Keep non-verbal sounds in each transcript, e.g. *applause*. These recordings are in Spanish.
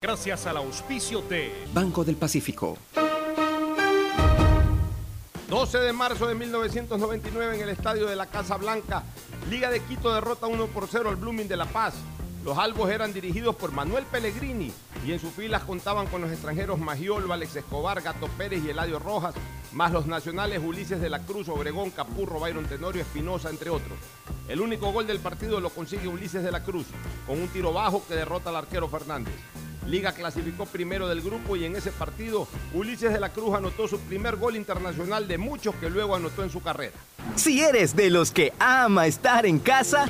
Gracias al auspicio de Banco del Pacífico. 12 de marzo de 1999 en el estadio de la Casa Blanca, Liga de Quito derrota 1 por 0 al Blooming de La Paz. Los albos eran dirigidos por Manuel Pellegrini y en sus filas contaban con los extranjeros Magiolo, Alex Escobar, Gato Pérez y Eladio Rojas, más los nacionales Ulises de la Cruz, Obregón, Capurro, Byron Tenorio, Espinosa, entre otros. El único gol del partido lo consigue Ulises de la Cruz, con un tiro bajo que derrota al arquero Fernández. Liga clasificó primero del grupo y en ese partido Ulises de la Cruz anotó su primer gol internacional de muchos que luego anotó en su carrera. Si eres de los que ama estar en casa,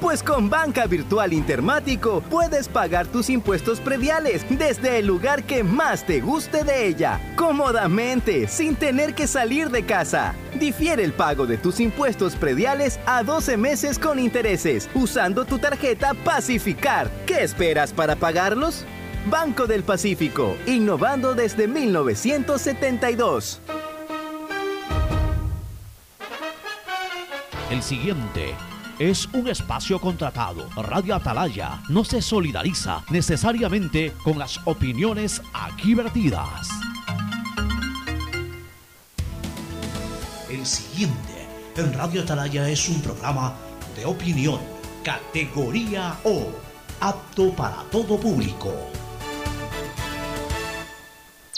pues con Banca Virtual Intermático puedes pagar tus impuestos prediales desde el lugar que más te guste de ella, cómodamente, sin tener que salir de casa. Difiere el pago de tus impuestos prediales a 12 meses con intereses usando tu tarjeta Pacificar. ¿Qué esperas para pagarlos? Banco del Pacífico, innovando desde 1972. El siguiente es un espacio contratado. Radio Atalaya no se solidariza necesariamente con las opiniones aquí vertidas. El siguiente en Radio Atalaya es un programa de opinión, categoría O, apto para todo público.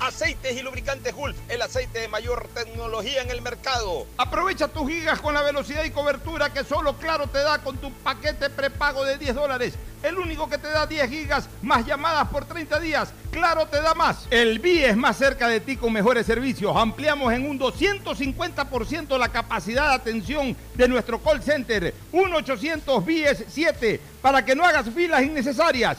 Aceites y lubricantes Gulf, el aceite de mayor tecnología en el mercado. Aprovecha tus gigas con la velocidad y cobertura que solo Claro te da con tu paquete prepago de 10 dólares. El único que te da 10 gigas más llamadas por 30 días. Claro te da más. El BIE es más cerca de ti con mejores servicios. Ampliamos en un 250% la capacidad de atención de nuestro call center. 1-800 BIES 7 para que no hagas filas innecesarias.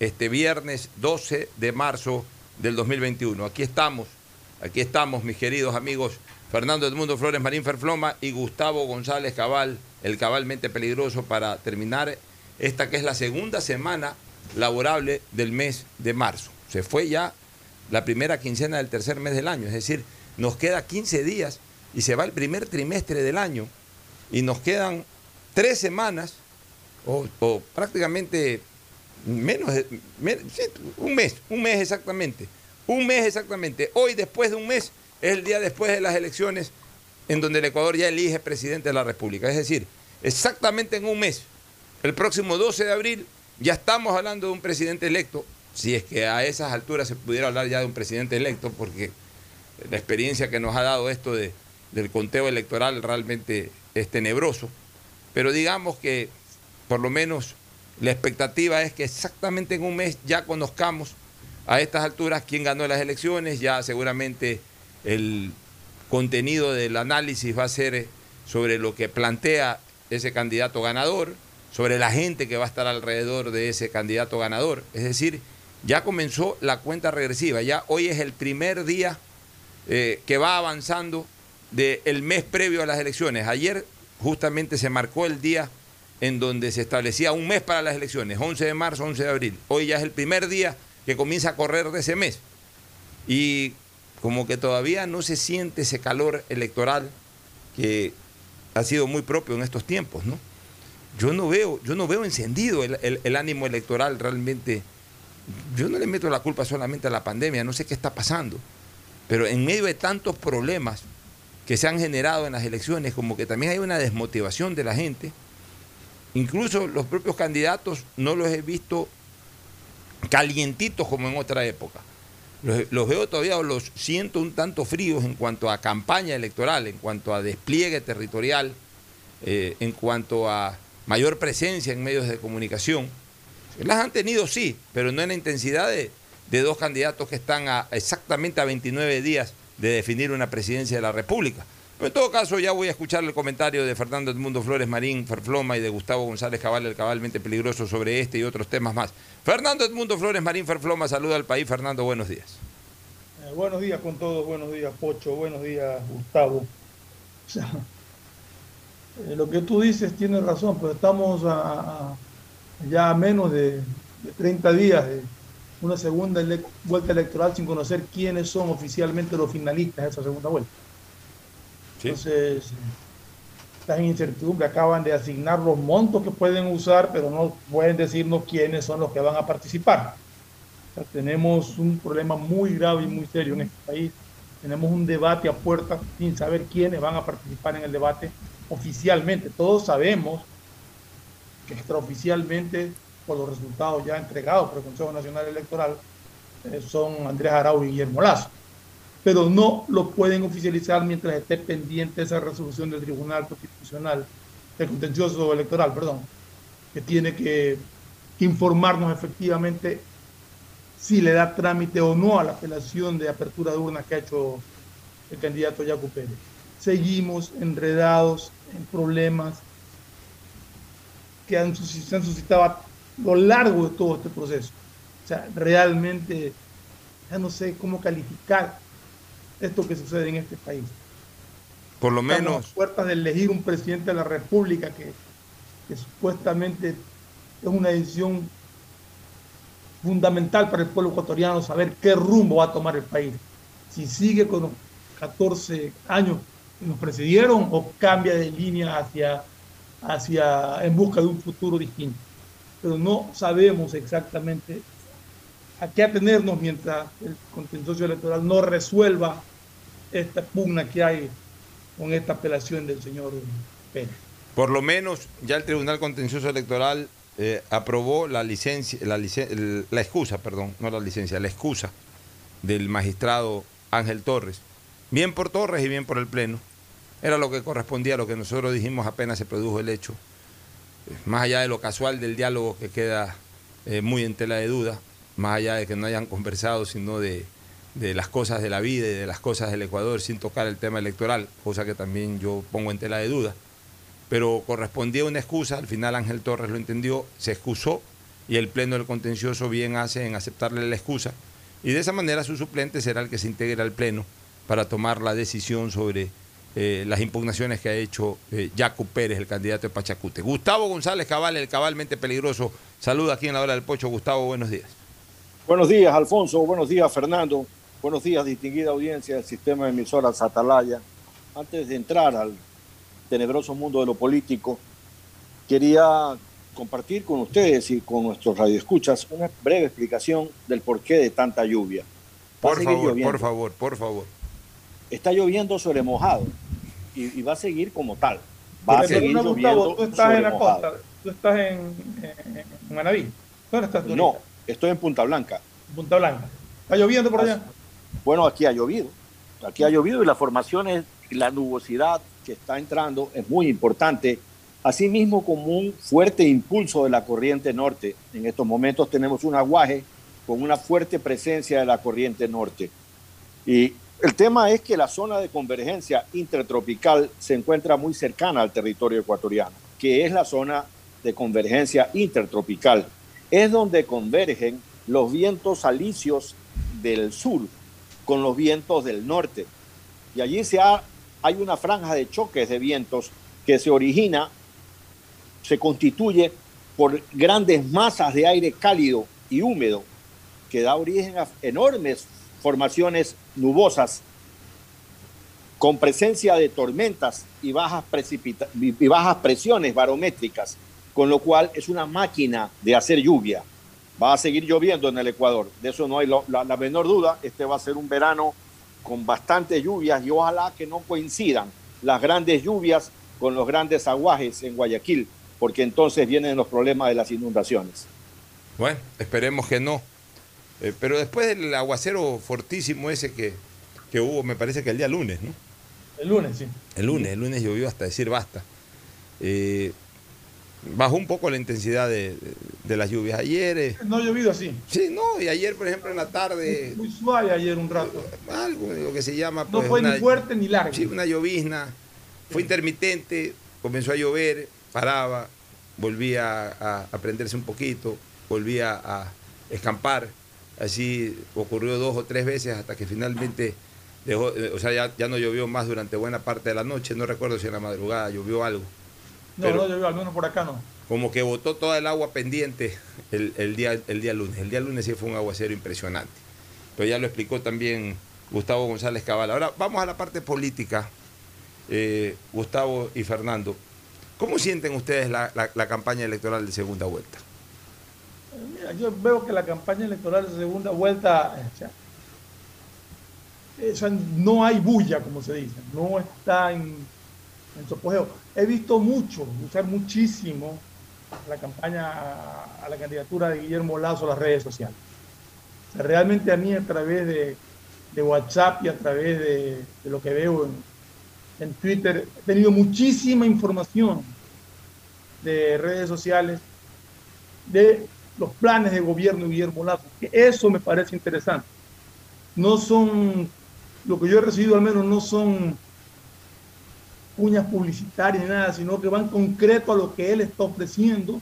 este viernes 12 de marzo del 2021. Aquí estamos, aquí estamos, mis queridos amigos Fernando Edmundo Flores Marín Ferfloma y Gustavo González Cabal, el cabalmente peligroso, para terminar esta que es la segunda semana laborable del mes de marzo. Se fue ya la primera quincena del tercer mes del año, es decir, nos queda 15 días y se va el primer trimestre del año y nos quedan tres semanas o, o prácticamente menos, de, un mes, un mes exactamente, un mes exactamente. Hoy, después de un mes, es el día después de las elecciones en donde el Ecuador ya elige presidente de la República. Es decir, exactamente en un mes, el próximo 12 de abril, ya estamos hablando de un presidente electo, si es que a esas alturas se pudiera hablar ya de un presidente electo, porque la experiencia que nos ha dado esto de, del conteo electoral realmente es tenebroso, pero digamos que por lo menos La expectativa es que exactamente en un mes ya conozcamos a estas alturas quién ganó las elecciones, ya seguramente el contenido del análisis va a ser sobre lo que plantea ese candidato ganador, sobre la gente que va a estar alrededor de ese candidato ganador. Es decir, ya comenzó la cuenta regresiva, ya hoy es el primer día eh, que va avanzando del mes previo a las elecciones. Ayer justamente se marcó el día en donde se establecía un mes para las elecciones, 11 de marzo, 11 de abril. Hoy ya es el primer día que comienza a correr de ese mes. Y como que todavía no se siente ese calor electoral que ha sido muy propio en estos tiempos, ¿no? Yo no veo, yo no veo encendido el, ánimo electoral realmente. Yo no le meto la culpa solamente a la pandemia, no sé qué está pasando. Pero en medio de tantos problemas que se han generado en las elecciones, como que también hay una desmotivación de la gente, incluso los propios candidatos no los he visto calientitos como en otra época. Los, veo todavía, los siento un tanto fríos en cuanto a campaña electoral, en cuanto a despliegue territorial, eh, en cuanto a mayor presencia en medios de comunicación. Las han tenido, sí, pero no en la intensidad de, dos candidatos que están a, exactamente a 29 días de definir una presidencia de la República. Pero en todo caso, ya voy a escuchar el comentario de Fernando Edmundo Flores Marín, Ferfloma y de Gustavo González Cabal, el cabalmente peligroso, sobre este y otros temas más. Fernando Edmundo Flores Marín Ferfloma, saluda al país. Fernando, buenos días. Eh, buenos días con todos, buenos días Pocho, buenos días Gustavo. *laughs* Eh, lo que tú dices tiene razón, pero estamos ya a menos de, 30 días de una segunda vuelta electoral sin conocer quiénes son oficialmente los finalistas de esa segunda vuelta. Entonces, están en incertidumbre, acaban de asignar los montos que pueden usar, pero no pueden decirnos quiénes son los que van a participar. tenemos un problema muy grave y muy serio en este país. Tenemos un debate a puerta sin saber quiénes van a participar en el debate oficialmente. Todos sabemos que extraoficialmente, por los resultados ya entregados por el Consejo Nacional Electoral, eh, son Andrés Arau y Guillermo Lazo pero no lo pueden oficializar mientras esté pendiente esa resolución del Tribunal Constitucional, del contencioso electoral, perdón, que tiene que informarnos efectivamente si le da trámite o no a la apelación de apertura de urnas que ha hecho el candidato Yacu Pérez. Seguimos enredados en problemas que han, se han suscitado a lo largo de todo este proceso. O sea, realmente ya no sé cómo calificar esto que sucede en este país. Por lo menos. Estamos a puertas de elegir un presidente de la República que, supuestamente es una decisión fundamental para el pueblo ecuatoriano saber qué rumbo va a tomar el país. Si sigue con los 14 años que nos precedieron o cambia de línea hacia, hacia en busca de un futuro distinto. Pero no sabemos exactamente a qué atenernos mientras el contencioso electoral no resuelva esta pugna que hay con esta apelación del señor Pérez. Por lo menos ya el Tribunal Contencioso Electoral eh, aprobó la licencia, la, excusa, perdón, no la licencia, la excusa del magistrado Ángel Torres. Bien por Torres y bien por el Pleno. Era lo que correspondía a lo que nosotros dijimos apenas se produjo el hecho. Más allá de lo casual del diálogo que queda eh, muy en tela de duda, más allá de que no hayan conversado, sino de, las cosas de la vida y de las cosas del Ecuador sin tocar el tema electoral, cosa que también yo pongo en tela de duda. Pero correspondía una excusa, al final Ángel Torres lo entendió, se excusó y el Pleno del Contencioso bien hace en aceptarle la excusa y de esa manera su suplente será el que se integre al Pleno para tomar la decisión sobre eh, las impugnaciones que ha hecho eh, Pérez, el candidato de Pachacute. Gustavo González Cabal, el cabalmente peligroso, saluda aquí en la hora del Pocho. Gustavo, buenos días. Buenos días, Alfonso. Buenos días, Fernando. Buenos días, distinguida audiencia del sistema de emisoras Atalaya. Antes de entrar al tenebroso mundo de lo político, quería compartir con ustedes y con nuestros radioescuchas una breve explicación del porqué de tanta lluvia. Por favor, por favor, por favor. Está lloviendo sobre mojado y, va a seguir como tal. Va a seguir lloviendo tú estás en la costa, tú estás en, en, Manaví. ¿Dónde estás tú? No, Estoy en Punta Blanca. Punta Blanca. ¿Está lloviendo por allá? Bueno, aquí ha llovido. Aquí ha llovido y la formación es la nubosidad que está entrando es muy importante asimismo como un fuerte impulso de la corriente norte. En estos momentos tenemos un aguaje con una fuerte presencia de la corriente norte. Y el tema es que la zona de convergencia intertropical se encuentra muy cercana al territorio ecuatoriano, que es la zona de convergencia intertropical. Es donde convergen los vientos alisios del sur con los vientos del norte. Y allí se hay una franja de choques de vientos que se origina, se constituye por grandes masas de aire cálido y húmedo que da origen a enormes formaciones nubosas con presencia de tormentas y bajas, y bajas presiones barométricas, con lo cual es una máquina de hacer lluvia. Va a seguir lloviendo en el Ecuador, de eso no hay la, la menor duda. Este va a ser un verano con bastantes lluvias y ojalá que no coincidan las grandes lluvias con los grandes aguajes en Guayaquil, porque entonces vienen los problemas de las inundaciones. Bueno, esperemos que no. Eh, pero después del aguacero fortísimo ese que, que, hubo, me parece que el día lunes, ¿no? El lunes, sí. El lunes, el lunes llovió hasta decir basta. Eh, bajó un poco la intensidad de, las lluvias. Ayer. Eh, no ha llovido así. Sí, no, y ayer, por ejemplo, en la tarde. Muy, suave ayer un rato. Algo, lo que se llama. no pues, fue ni fuerte ni largo. Sí, una llovizna. Fue intermitente, comenzó a llover, paraba, volvía a, a prenderse un poquito, volvía a escampar. Así ocurrió dos o tres veces hasta que finalmente dejó, eh, o sea, ya, no llovió más durante buena parte de la noche. No recuerdo si en la madrugada llovió algo. No, no llovió, al menos por acá no. Como que botó toda el agua pendiente el, día, el día lunes. El día lunes sí fue un aguacero impresionante. Pero ya lo explicó también Gustavo González Cabal. Ahora vamos a la parte política, eh, Gustavo y Fernando. ¿Cómo sienten ustedes la campaña electoral de segunda vuelta? Mira, yo veo que la campaña electoral de segunda vuelta, no hay bulla, como se dice, no está en, en su apogeo. He visto mucho, usar muchísimo la campaña a, la candidatura de Guillermo Lazo a las redes sociales. realmente a mí a través de, WhatsApp y a través de, lo que veo en, Twitter, he tenido muchísima información de redes sociales de los planes de gobierno de Guillermo Lazo. Que eso me parece interesante. No son, lo que yo he recibido al menos no son uñas publicitarias nada, sino que van concreto a lo que él está ofreciendo,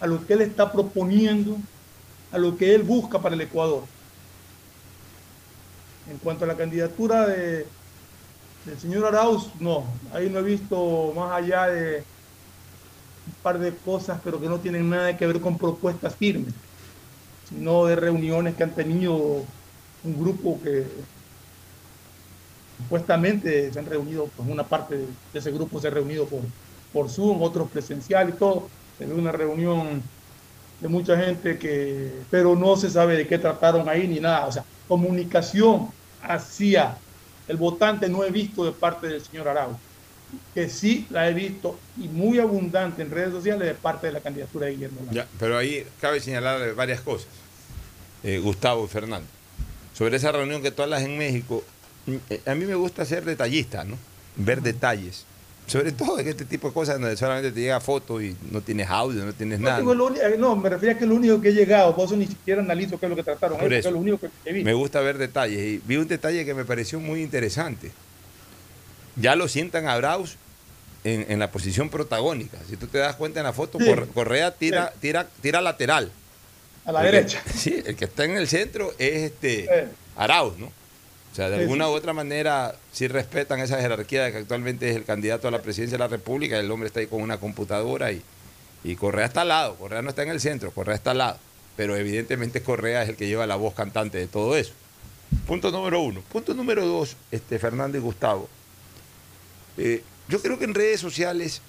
a lo que él está proponiendo, a lo que él busca para el Ecuador. En cuanto a la candidatura de, del señor Arauz, no, ahí no he visto más allá de un par de cosas, pero que no tienen nada que ver con propuestas firmes, sino de reuniones que han tenido un grupo que supuestamente se han reunido, pues una parte de ese grupo se ha reunido por, por Zoom, otros presencial y todo. Se una reunión de mucha gente que, pero no se sabe de qué trataron ahí ni nada. O sea, comunicación hacia el votante no he visto de parte del señor Arau que sí la he visto y muy abundante en redes sociales de parte de la candidatura de Guillermo pero ahí cabe señalar varias cosas, eh, Gustavo y Fernando. Sobre esa reunión que tú hablas en México, a mí me gusta ser detallista, ¿no? Ver detalles. Sobre todo en este tipo de cosas donde solamente te llega foto y no tienes audio, no tienes nada. Eh, no, me refería a que es lo único que he llegado, por eso ni siquiera analizo qué es lo que trataron. Eso, es lo único que he visto. Me gusta ver detalles y vi un detalle que me pareció muy interesante ya lo sientan a Braus en, la posición protagónica. Si tú te das cuenta en la foto, Correa tira, tira, tira lateral. A la derecha. *laughs* sí, el que está en el centro es este Arauz, ¿no? O sea, de alguna u otra manera sí respetan esa jerarquía de que actualmente es el candidato a la presidencia de la República, el hombre está ahí con una computadora y, y Correa está al lado, Correa no está en el centro, Correa está al lado, pero evidentemente Correa es el que lleva la voz cantante de todo eso. Punto número uno. Punto número dos, este, Fernando y Gustavo. Eh, yo creo que en redes sociales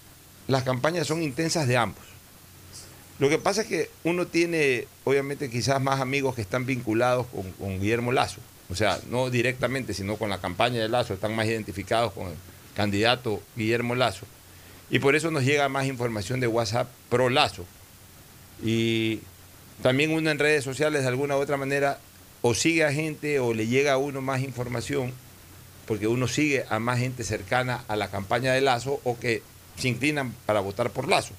las campañas son intensas de ambos. Lo que pasa es que uno tiene, obviamente, quizás más amigos que están vinculados con, Guillermo Lazo. O sea, no directamente, sino con la campaña de Lazo, están más identificados con el candidato Guillermo Lazo. Y por eso nos llega más información de WhatsApp pro Lazo. Y también uno en redes sociales, de alguna u otra manera, o sigue a gente o le llega a uno más información porque uno sigue a más gente cercana a la campaña de Lazo o que se inclinan para votar por Lazo.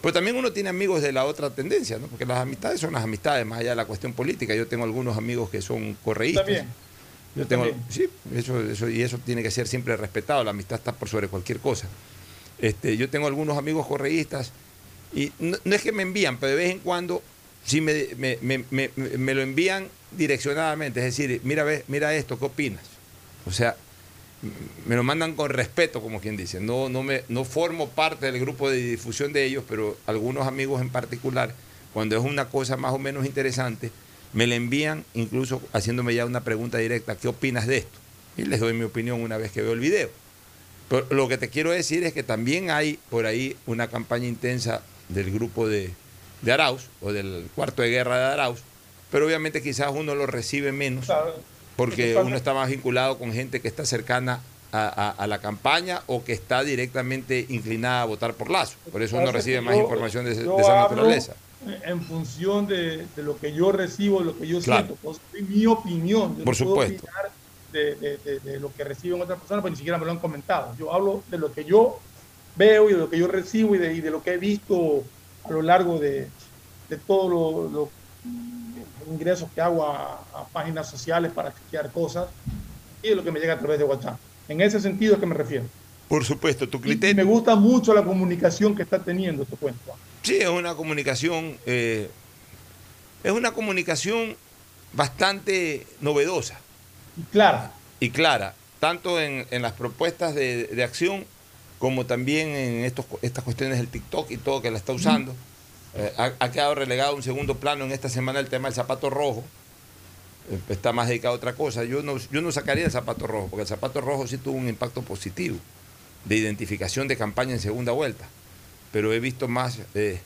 Pero también uno tiene amigos de la otra tendencia, ¿no? porque las amistades son las amistades, más allá de la cuestión política. Yo tengo algunos amigos que son correístas. También. Yo tengo, sí, eso, eso, y eso tiene que ser siempre respetado. La amistad está por sobre cualquier cosa. Este, yo tengo algunos amigos correístas y no, es que me envían, pero de vez en cuando sí me, me, lo envían direccionadamente. Es decir, mira, mira esto, ¿qué opinas? O sea, me lo mandan con respeto, como quien dice. No, no, me, no formo parte del grupo de difusión de ellos, pero algunos amigos en particular, cuando es una cosa más o menos interesante, me la envían incluso haciéndome ya una pregunta directa, ¿qué opinas de esto? Y les doy mi opinión una vez que veo el video. Pero lo que te quiero decir es que también hay por ahí una campaña intensa del grupo de, de Arauz o del cuarto de guerra de Arauz, pero obviamente quizás uno lo recibe menos porque uno está más vinculado con gente que está cercana a, la campaña o que está directamente inclinada a votar por Lazo. Por eso uno recibe más información de, esa naturaleza. En función de, lo que yo recibo, de lo que yo siento, pues, mi opinión. por supuesto. de, lo que reciben otras personas, pues ni siquiera me lo han comentado. Yo hablo de lo que yo veo y de lo que yo recibo y de, lo que he visto a lo largo de, todos los ingresos que hago a, páginas sociales para chequear cosas y de lo que me llega a través de WhatsApp. En ese sentido es que me refiero. Por supuesto, tu criterio. me gusta mucho la comunicación que está teniendo este cuento. Sí, es una comunicación, eh, es una comunicación bastante novedosa. Y clara. Y clara, tanto en, las propuestas de, acción como también en estos, estas cuestiones del TikTok y todo que la está usando. Eh, ha, quedado relegado a un segundo plano en esta semana el tema del zapato rojo. Eh, está más dedicado a otra cosa. Yo no, yo no sacaría el zapato rojo, porque el zapato rojo sí tuvo un impacto positivo de identificación de campaña en segunda vuelta. Pero he visto más eh,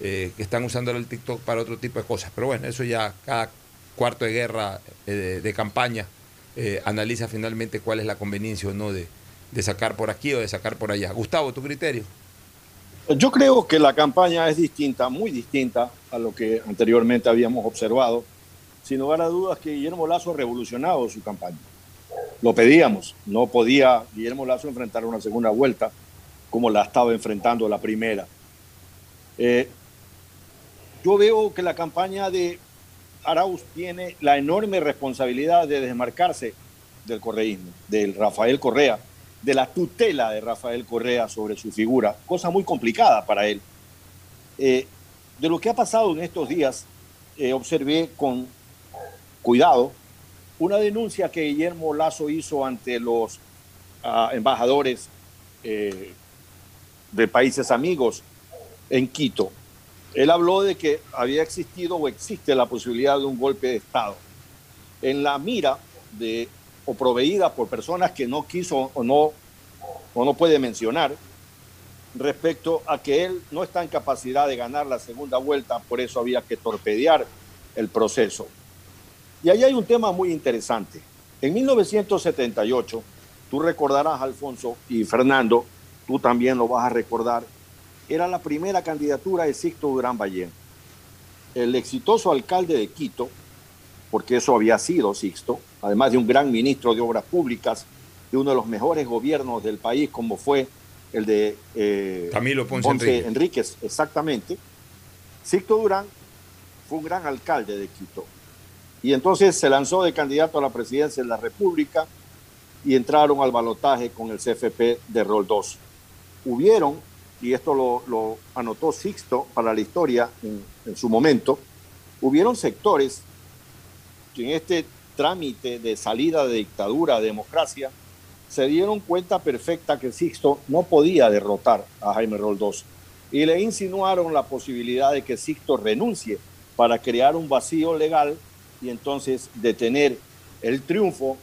que están usando el TikTok para otro tipo de cosas. Pero bueno, eso ya cada cuarto de guerra de, campaña analiza finalmente cuál es la conveniencia o no de sacar por aquí o de sacar por allá. Gustavo, tu criterio. Yo creo que la campaña es distinta, muy distinta a lo que anteriormente habíamos observado. Sin lugar a dudas que Guillermo Lazo ha revolucionado su campaña. Lo pedíamos, no podía Guillermo Lazo enfrentar una segunda vuelta como la estaba enfrentando la primera. Eh, yo veo que la campaña de Arauz tiene la enorme responsabilidad de desmarcarse del correísmo, del Rafael Correa, de la tutela de Rafael Correa sobre su figura, cosa muy complicada para él. Eh, de lo que ha pasado en estos días, eh, observé con cuidado una denuncia que Guillermo Lazo hizo ante los ah, embajadores eh, de países amigos en Quito. Él habló de que había existido o existe la posibilidad de un golpe de Estado. En la mira de o proveída por personas que no quiso o no, o no puede mencionar respecto a que él no está en capacidad de ganar la segunda vuelta, por eso había que torpedear el proceso. Y ahí hay un tema muy interesante. En 1978, tú recordarás, Alfonso y Fernando, tú también lo vas a recordar, era la primera candidatura de Sixto Durán Ballén. El exitoso alcalde de Quito, porque eso había sido Sixto, además de un gran ministro de Obras Públicas, de uno de los mejores gobiernos del país, como fue el de eh, Camilo Ponce, Enríquez. exactamente. Sixto Durán fue un gran alcalde de Quito. Y entonces se lanzó de candidato a la presidencia de la República y entraron al balotaje con el CFP de Rol 2. Hubieron, y esto lo, anotó Sixto para la historia en, en su momento, hubieron sectores que en este trámite de salida de dictadura a democracia, se dieron cuenta perfecta que Sixto no podía derrotar a Jaime Roldós y le insinuaron la posibilidad de que Sixto renuncie para crear un vacío legal y entonces detener el triunfo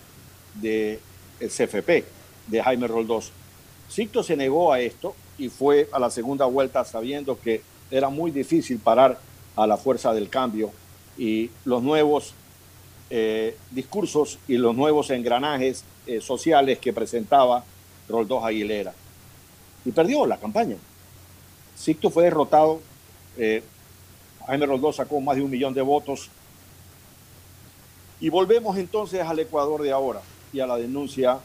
del CFP de Jaime Roldós. Sixto se negó a esto y fue a la segunda vuelta sabiendo que era muy difícil parar a la fuerza del cambio y los nuevos eh, discursos y los nuevos engranajes eh, sociales que presentaba Roldós Aguilera. Y perdió la campaña. Sicto fue derrotado. Eh, Jaime Roldós sacó más de un millón de votos. Y volvemos entonces al Ecuador de ahora y a la denuncia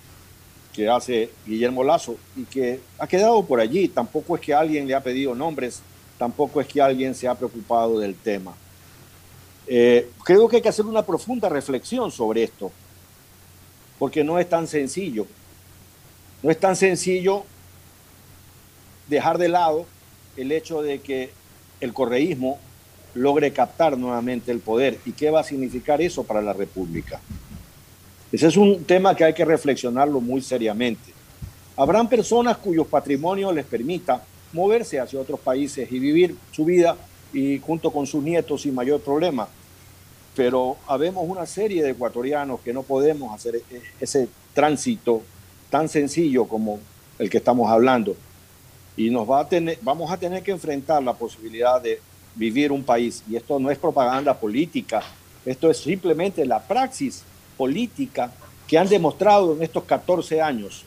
que hace Guillermo Lazo y que ha quedado por allí. Tampoco es que alguien le ha pedido nombres, tampoco es que alguien se ha preocupado del tema. Eh, creo que hay que hacer una profunda reflexión sobre esto, porque no es tan sencillo. No es tan sencillo dejar de lado el hecho de que el correísmo logre captar nuevamente el poder y qué va a significar eso para la República. Ese es un tema que hay que reflexionarlo muy seriamente. Habrán personas cuyos patrimonios les permita moverse hacia otros países y vivir su vida y junto con sus nietos sin mayor problema. Pero habemos una serie de ecuatorianos que no podemos hacer e-, ese tránsito tan sencillo como el que estamos hablando. Y nos va a tener, vamos a tener que enfrentar la posibilidad de vivir un país. Y esto no es propaganda política, esto es simplemente la praxis política que han demostrado en estos 14 años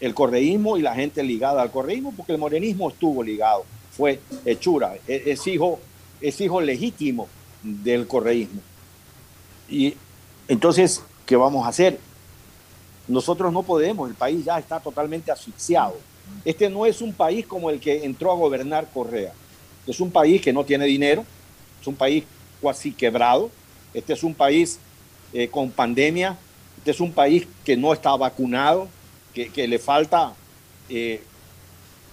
el correísmo y la gente ligada al correísmo, porque el morenismo estuvo ligado, fue hechura, e-, es, hijo, es hijo legítimo del correísmo. Y entonces, ¿qué vamos a hacer? Nosotros no podemos, el país ya está totalmente asfixiado. Este no es un país como el que entró a gobernar Correa. Es un país que no tiene dinero, es un país casi quebrado, este es un país eh, con pandemia, este es un país que no está vacunado, que, le falta, eh,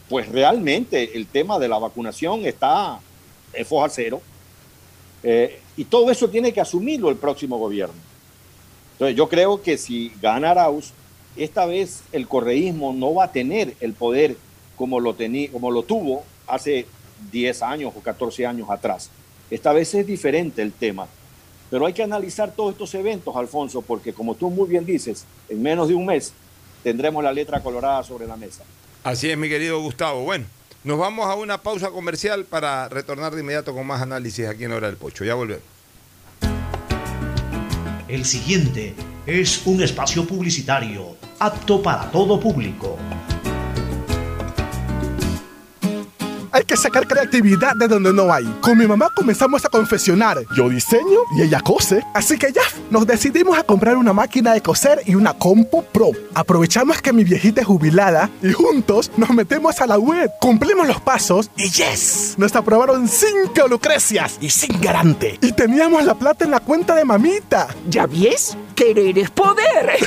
pues realmente el tema de la vacunación está en cero. Eh, y todo eso tiene que asumirlo el próximo gobierno. Entonces yo creo que si gana Arauz, esta vez el correísmo no va a tener el poder como lo, como lo tuvo hace 10 años o 14 años atrás. Esta vez es diferente el tema. Pero hay que analizar todos estos eventos, Alfonso, porque como tú muy bien dices, en menos de un mes tendremos la letra colorada sobre la mesa. Así es, mi querido Gustavo. Bueno, nos vamos a una pausa comercial para retornar de inmediato con más análisis aquí en Hora del Pocho. Ya volvemos. El siguiente es un espacio publicitario apto para todo público. Hay que sacar creatividad de donde no hay. Con mi mamá comenzamos a confeccionar. Yo diseño y ella cose. Así que ya, nos decidimos a comprar una máquina de coser y una compu pro. Aprovechamos que mi viejita es jubilada y juntos nos metemos a la web. Cumplimos los pasos y yes, nos aprobaron cinco lucrecias y sin garante. Y teníamos la plata en la cuenta de mamita. ¿Ya ves? Querer es poder.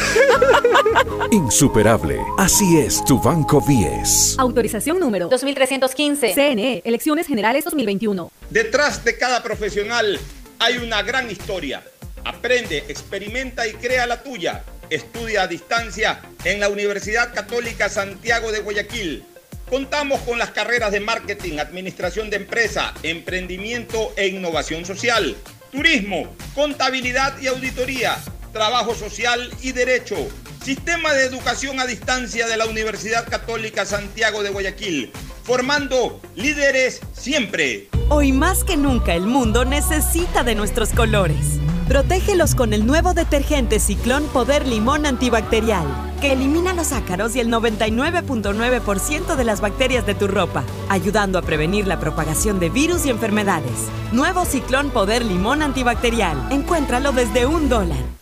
*laughs* Insuperable. Así es tu Banco 10. Autorización número 2315. CNE, Elecciones Generales 2021. Detrás de cada profesional hay una gran historia. Aprende, experimenta y crea la tuya. Estudia a distancia en la Universidad Católica Santiago de Guayaquil. Contamos con las carreras de marketing, administración de empresa, emprendimiento e innovación social, turismo, contabilidad y auditoría Trabajo Social y Derecho. Sistema de Educación a Distancia de la Universidad Católica Santiago de Guayaquil. Formando líderes siempre. Hoy más que nunca el mundo necesita de nuestros colores. Protégelos con el nuevo detergente Ciclón Poder Limón Antibacterial, que elimina los ácaros y el 99.9% de las bacterias de tu ropa, ayudando a prevenir la propagación de virus y enfermedades. Nuevo Ciclón Poder Limón Antibacterial. Encuéntralo desde un dólar.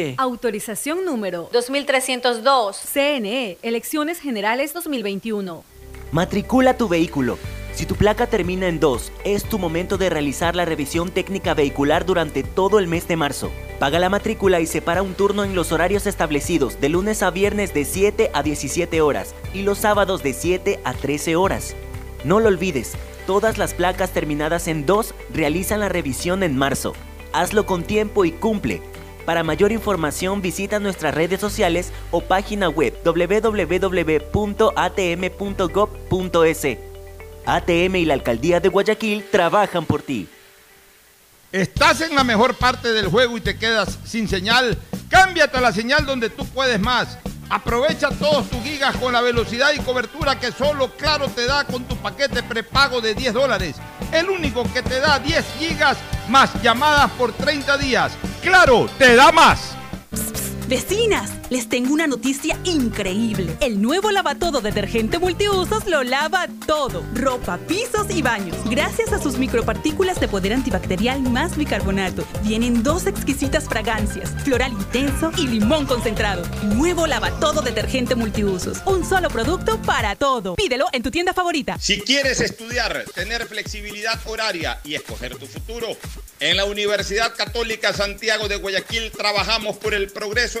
Autorización número 2302. CNE, Elecciones Generales 2021. Matricula tu vehículo. Si tu placa termina en 2, es tu momento de realizar la revisión técnica vehicular durante todo el mes de marzo. Paga la matrícula y separa un turno en los horarios establecidos de lunes a viernes de 7 a 17 horas y los sábados de 7 a 13 horas. No lo olvides, todas las placas terminadas en 2 realizan la revisión en marzo. Hazlo con tiempo y cumple. Para mayor información visita nuestras redes sociales o página web www.atm.gov.es. ATM y la Alcaldía de Guayaquil trabajan por ti. ¿Estás en la mejor parte del juego y te quedas sin señal? Cámbiate a la señal donde tú puedes más Aprovecha todos tus gigas con la velocidad y cobertura que solo Claro te da con tu paquete prepago de 10 dólares. El único que te da 10 gigas más llamadas por 30 días. ¡Claro, te da más! Vecinas, les tengo una noticia increíble. El nuevo lavatodo detergente multiusos lo lava todo. Ropa, pisos y baños. Gracias a sus micropartículas de poder antibacterial más bicarbonato. Vienen dos exquisitas fragancias, floral intenso y limón concentrado. Nuevo lavatodo detergente multiusos. Un solo producto para todo. Pídelo en tu tienda favorita. Si quieres estudiar, tener flexibilidad horaria y escoger tu futuro, en la Universidad Católica Santiago de Guayaquil trabajamos por el progreso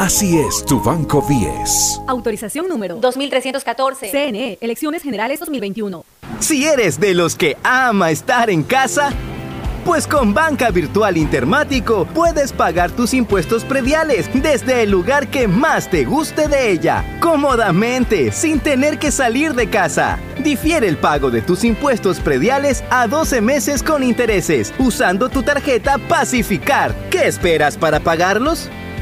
Así es tu Banco Vies. Autorización número 2314. CNE, Elecciones Generales 2021. Si eres de los que ama estar en casa, pues con Banca Virtual Intermático puedes pagar tus impuestos prediales desde el lugar que más te guste de ella, cómodamente, sin tener que salir de casa. Difiere el pago de tus impuestos prediales a 12 meses con intereses, usando tu tarjeta Pacificar. ¿Qué esperas para pagarlos?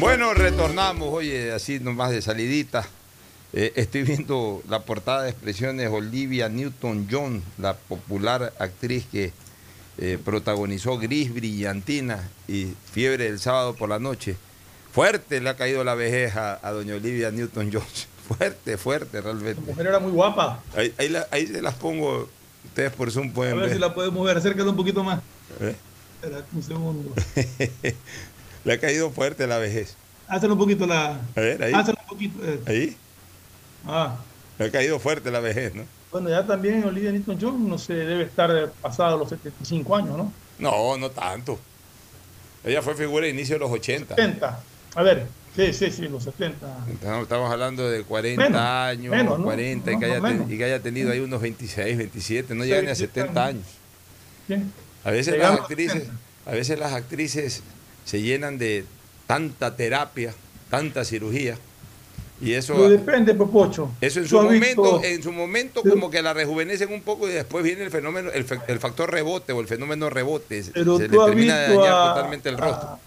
Bueno, retornamos, oye, así nomás de salidita. Eh, estoy viendo la portada de expresiones Olivia Newton-John, la popular actriz que eh, protagonizó Gris Brillantina y Fiebre del sábado por la noche. Fuerte le ha caído la vejez a, doña Olivia Newton-John. *laughs* Fuerte, fuerte realmente. La mujer era muy guapa. Ahí, ahí, se las pongo, ustedes por Zoom pueden ver. A ver, si la podemos ver, acércate un poquito más. ¿Eh? Espera un segundo. *laughs* Le ha caído fuerte la vejez. Hazlo un poquito la. A ver, ahí. Hazlo un poquito. Eh. Ahí. Ah. Le ha caído fuerte la vejez, ¿no? Bueno, ya también Olivia Newton-John no se debe estar pasada los 75 años, ¿no? No, no tanto. Ella fue figura de inicio de los 80. 70. A ver, sí, sí, sí, los 70. Estamos hablando de 40 años, 40, y, que haya y, que haya tenido ahí unos 26, 27, no llegan ni a 70 años. A veces las actrices, a veces las actrices se llenan de tanta terapia, tanta cirugía. Y eso depende, Popocho. Eso en su momento, en su momento como que la rejuvenecen un poco y después viene el fenómeno, el, factor rebote o el fenómeno rebote. Pero se le termina de dañar totalmente el rostro.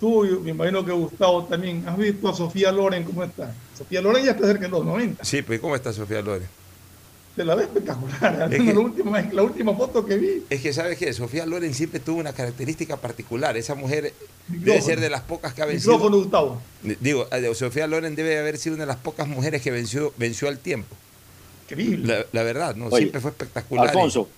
tú, me imagino que Gustavo también, ¿has visto a Sofía Loren cómo está? Sofía Loren ya está cerca de los 90. Sí, pues ¿cómo está Sofía Loren? Se la ve espectacular. la, última, la última foto que vi. Es que, ¿sabes qué? Sofía Loren siempre tuvo una característica particular. Esa mujer debe ser de las pocas que ha vencido. Micrófono, Gustavo. Digo, Sofía Loren debe haber sido una de las pocas mujeres que venció, venció al tiempo. Increíble. La, verdad, ¿no? Oye, Siempre fue espectacular. Alfonso,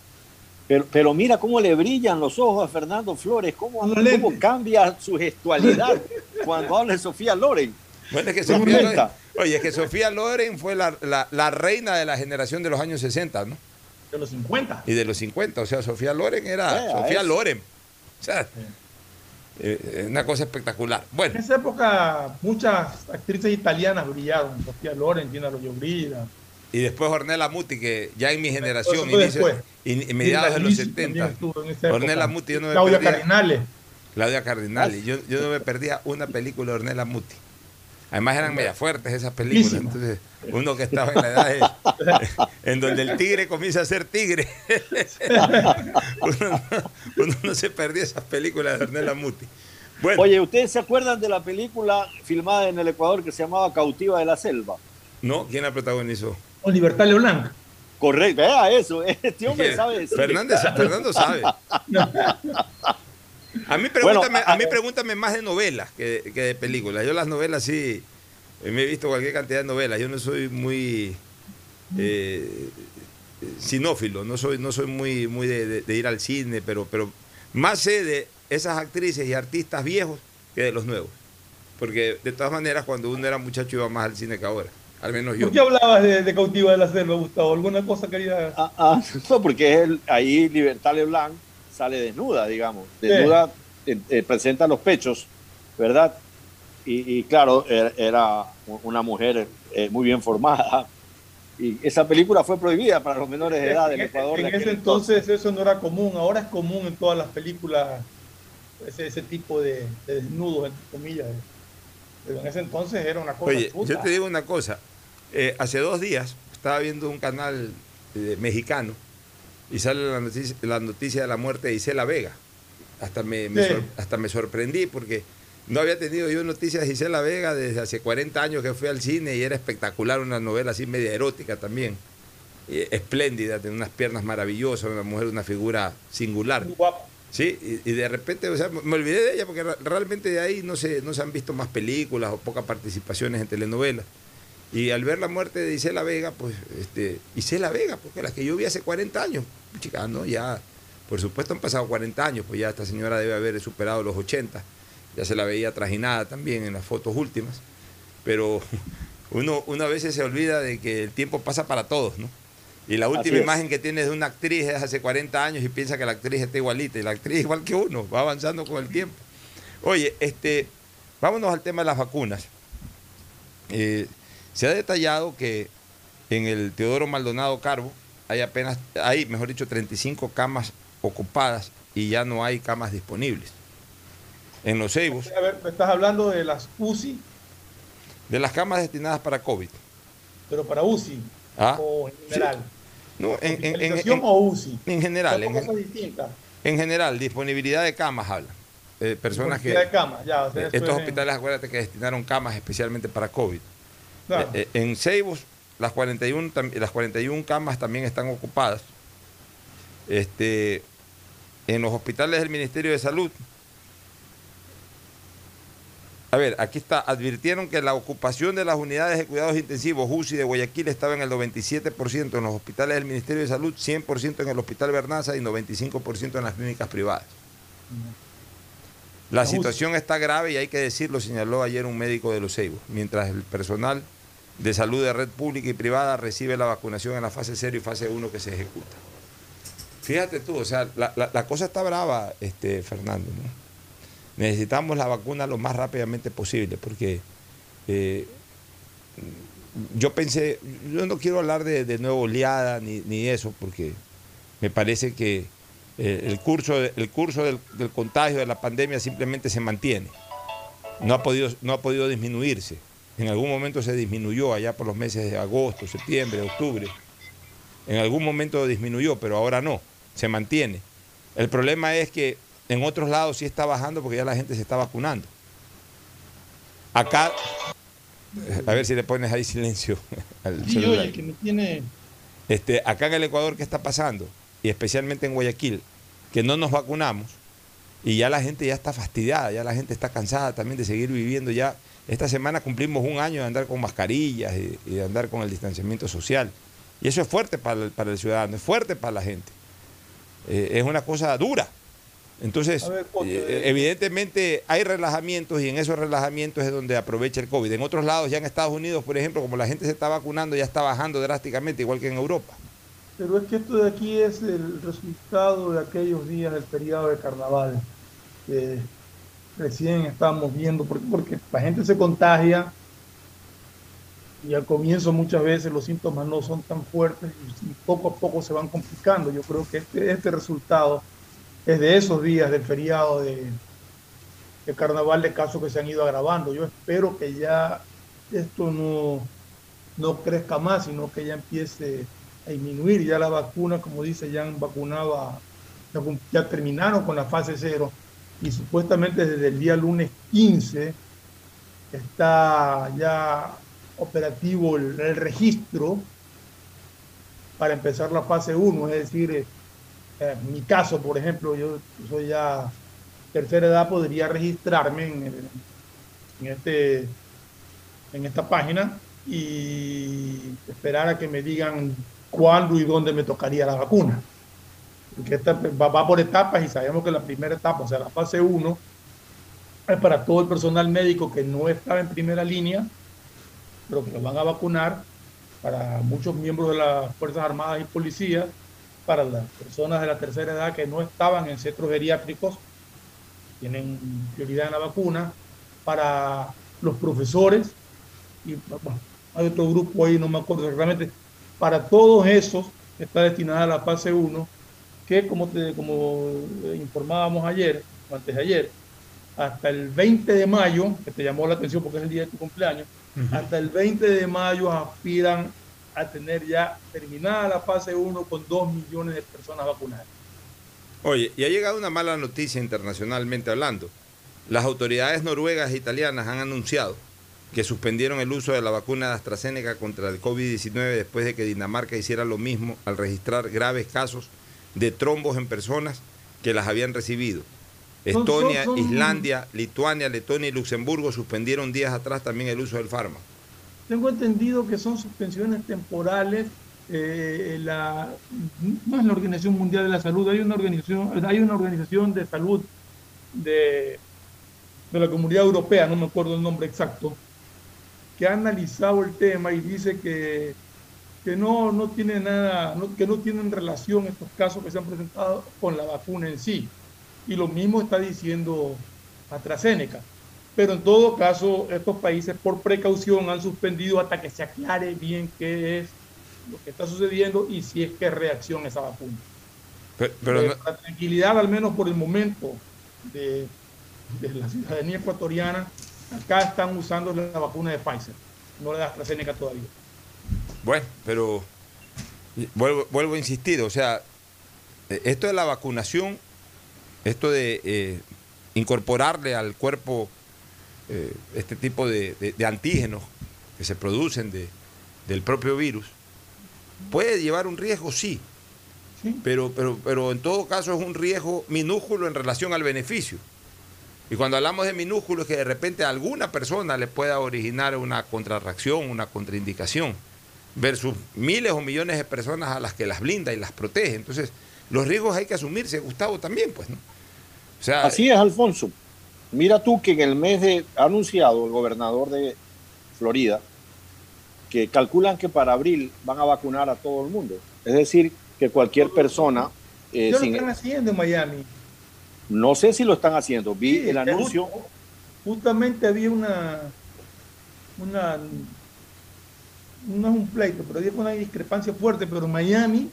pero, pero mira cómo le brillan los ojos a Fernando Flores, cómo, cómo cambia su gestualidad cuando habla de Sofía Loren. Bueno, es que Sofía Loren, oye, es que Sofía Loren fue la, la, la, reina de la generación de los años 60, ¿no? De los 50. Y de los 50, o sea, Sofía Loren era Sofía Loren. O sea, eh, una cosa espectacular. Bueno. En esa época muchas actrices italianas brillaron, Sofía Loren, Gina Lollobrigida. Y después Ornella Muti, que ya en mi generación, y mediados de los 70. Ornella Muti, yo no me Claudia Cardinale. Claudia Cardinale. Yo, yo no me perdía una película de Ornella Muti. Además eran media fuertes esas películas. Entonces, uno que estaba en la edad *laughs* en donde el tigre comienza a ser tigre. *laughs* uno, no, se perdía esas películas de Ornella Muti. Oye, ¿ustedes se acuerdan de la película filmada en el Ecuador que se llamaba Cautiva de la Selva? No, ¿quién la protagonizó? Con Libertad Blanc. Correcto, vea eso, *laughs* este hombre sabe Fernández, Fernando sabe. A mí pregúntame, a, mí pregúntame más de novelas que, de películas. Yo las novelas sí, me he visto cualquier cantidad de novelas. Yo no soy muy eh, sinófilo, no soy, no soy muy, muy de, ir al cine, pero, pero más sé de esas actrices y artistas viejos que de los nuevos. Porque de todas maneras, cuando uno era muchacho iba más al cine que ahora. Al menos yo. ¿Por qué hablabas de, Cautiva de la Selva, Gustavo? ¿Alguna cosa quería...? Ah, ah, *laughs* no, porque es ahí Libertad Leblanc sale desnuda, digamos. Desnuda, eh, eh, presenta los pechos, ¿verdad? Y, claro, er, era una mujer eh, muy bien formada. Y esa película fue prohibida para los menores de edad del Ecuador. En, ese entonces, eso no era común, ahora es común en todas las películas ese, tipo de, desnudos, entre comillas. Pero en ese entonces era una cosa. Oye, yo te digo una cosa. hace dos días estaba viendo un canal mexicano y sale la noticia, la noticia de la muerte de Isela Vega. Hasta me, hasta me sorprendí porque no había tenido yo noticias de Isela Vega desde hace 40 años que fui al cine y era espectacular, una novela así media erótica también. espléndida, tiene unas piernas maravillosas, una mujer, una figura singular. Sí, y, de repente, o sea, me olvidé de ella porque realmente de ahí no se, no se han visto más películas o pocas participaciones en telenovelas. Y al ver la muerte de Isela Vega, pues, este, Isela Vega, porque la que yo vi hace 40 años, chica, ¿no? Ya, por supuesto han pasado 40 años, pues ya esta señora debe haber superado los 80, ya se la veía trajinada también en las fotos últimas, pero *laughs* uno, uno a veces se olvida de que el tiempo pasa para todos, ¿no? Y la última imagen que tienes de una actriz es hace 40 años y piensa que la actriz está igualita, y la actriz *laughs* igual que uno, va avanzando con el tiempo. Oye, este, vámonos al tema de las vacunas. Eh, se ha detallado que en el Teodoro Maldonado Carbo hay apenas, hay, mejor dicho, 35 camas ocupadas y ya no hay camas disponibles. En los Ceibos. A ver, ¿me estás hablando de las UCI? De las camas destinadas para COVID. Pero para UCI. ¿Ah? ¿O en general? No, en, en, o UCI? En general. En, en general, disponibilidad de camas habla. Eh, personas que. De camas, ya, estos hospitales, acuérdate que destinaron camas especialmente para COVID. Eh, eh, en Ceibos, las 41, las 41 camas también están ocupadas. Este, en los hospitales del Ministerio de Salud. A ver, aquí está. Advirtieron que la ocupación de las unidades de cuidados intensivos UCI de Guayaquil estaba en el 97% en los hospitales del Ministerio de Salud, 100% en el Hospital Bernaza y 95% en las clínicas privadas. La situación está grave y hay que decirlo, señaló ayer un médico de los Ceibos, mientras el personal de salud de red pública y privada recibe la vacunación en la fase 0 y fase 1 que se ejecuta. Fíjate tú, o sea, la, cosa está brava, este, Fernando. Necesitamos la vacuna lo más rápidamente posible, porque eh, yo pensé, yo no quiero hablar de, nuevo oleada ni, ni, eso, porque me parece que eh, el curso, el curso del, del, contagio de la pandemia simplemente se mantiene. No ha podido, no ha podido disminuirse. En algún momento se disminuyó allá por los meses de agosto, septiembre, octubre. En algún momento disminuyó, pero ahora no, se mantiene. El problema es que en otros lados sí está bajando porque ya la gente se está vacunando. Acá, a ver si le pones ahí silencio *laughs* al Oye, que me tiene... este, acá en el Ecuador, ¿qué está pasando? Y especialmente en Guayaquil, que no nos vacunamos y ya la gente ya está fastidiada, ya la gente está cansada también de seguir viviendo ya esta semana cumplimos un año de andar con mascarillas y, de andar con el distanciamiento social. Y eso es fuerte para el, para el ciudadano, es fuerte para la gente. Eh, es una cosa dura. Entonces, eh, evidentemente hay relajamientos y en esos relajamientos es donde aprovecha el COVID. En otros lados, ya en Estados Unidos, por ejemplo, como la gente se está vacunando, ya está bajando drásticamente, igual que en Europa. Pero es que esto de aquí es el resultado de aquellos días del periodo de carnaval recién estamos viendo, porque, porque la gente se contagia y al comienzo muchas veces los síntomas no son tan fuertes y poco a poco se van complicando. Yo creo que este, este resultado es de esos días del feriado de, carnaval de casos que se han ido agravando. Yo espero que ya esto no, no crezca más, sino que ya empiece a disminuir. Ya la vacuna, como dice, ya han vacunado, ya, terminaron con la fase cero y supuestamente desde el día lunes 15 está ya operativo el, registro para empezar la fase 1, es decir, en mi caso, por ejemplo, yo soy ya tercera edad, podría registrarme en, este, en esta página y esperar a que me digan cuándo y dónde me tocaría la vacuna. Porque esta va, va por etapas y sabemos que la primera etapa, o sea, la fase 1, es para todo el personal médico que no está en primera línea, pero que lo van a vacunar, para muchos miembros de las Fuerzas Armadas y Policías, para las personas de la tercera edad que no estaban en centros geriátricos, tienen prioridad en la vacuna, para los profesores, y hay otro grupo ahí, no me acuerdo realmente, para todos esos está destinada la fase 1, que como, te, como informábamos ayer, antes de ayer, hasta el 20 de mayo, que te llamó la atención porque es el día de tu cumpleaños, uh -huh. hasta el 20 de mayo aspiran a tener ya terminada la fase 1 con 2 millones de personas vacunadas. Oye, y ha llegado una mala noticia internacionalmente hablando. Las autoridades noruegas e italianas han anunciado que suspendieron el uso de la vacuna de AstraZeneca contra el COVID-19 después de que Dinamarca hiciera lo mismo al registrar graves casos de trombos en personas que las habían recibido. Estonia. Islandia, Lituania, Letonia y Luxemburgo suspendieron días atrás también el uso del fármaco. Tengo entendido que son suspensiones temporales. Eh, la, no es la Organización Mundial de la Salud, hay una organización, hay una organización de salud de, de la Comunidad Europea, no me acuerdo el nombre exacto, que ha analizado el tema y dice que, que no, no tiene nada, no, que no tienen relación estos casos que se han presentado con la vacuna en sí. Y lo mismo está diciendo AstraZeneca. Pero en todo caso, estos países por precaución han suspendido hasta que se aclare bien qué es lo que está sucediendo y si es que reacción esa vacuna. Pero, pero no... La tranquilidad, al menos por el momento, de, de, la ciudadanía ecuatoriana, acá están usando la vacuna de Pfizer, no la de AstraZeneca todavía. Bueno, pero vuelvo, vuelvo a insistir, o sea, esto de la vacunación, esto de eh, incorporarle al cuerpo eh, este tipo de, de, de, antígenos que se producen de, del propio virus, puede llevar un riesgo, sí, sí. Pero, pero, pero en todo caso es un riesgo minúsculo en relación al beneficio. Y cuando hablamos de minúsculo es que de repente a alguna persona le pueda originar una contrarreacción, una contraindicación, versus miles o millones de personas a las que las blinda y las protege. Entonces, los riesgos hay que asumirse, Gustavo, también, pues, ¿no? O sea, Así es, Alfonso. Mira tú que en el mes de ha anunciado el gobernador de Florida que calculan que para abril van a vacunar a todo el mundo. Es decir, que cualquier persona. Eh, ¿Qué sin... lo están haciendo en Miami? No sé si lo están haciendo. Vi sí, el anuncio. Justamente había una. una no es un pleito, pero había una discrepancia fuerte. Pero en Miami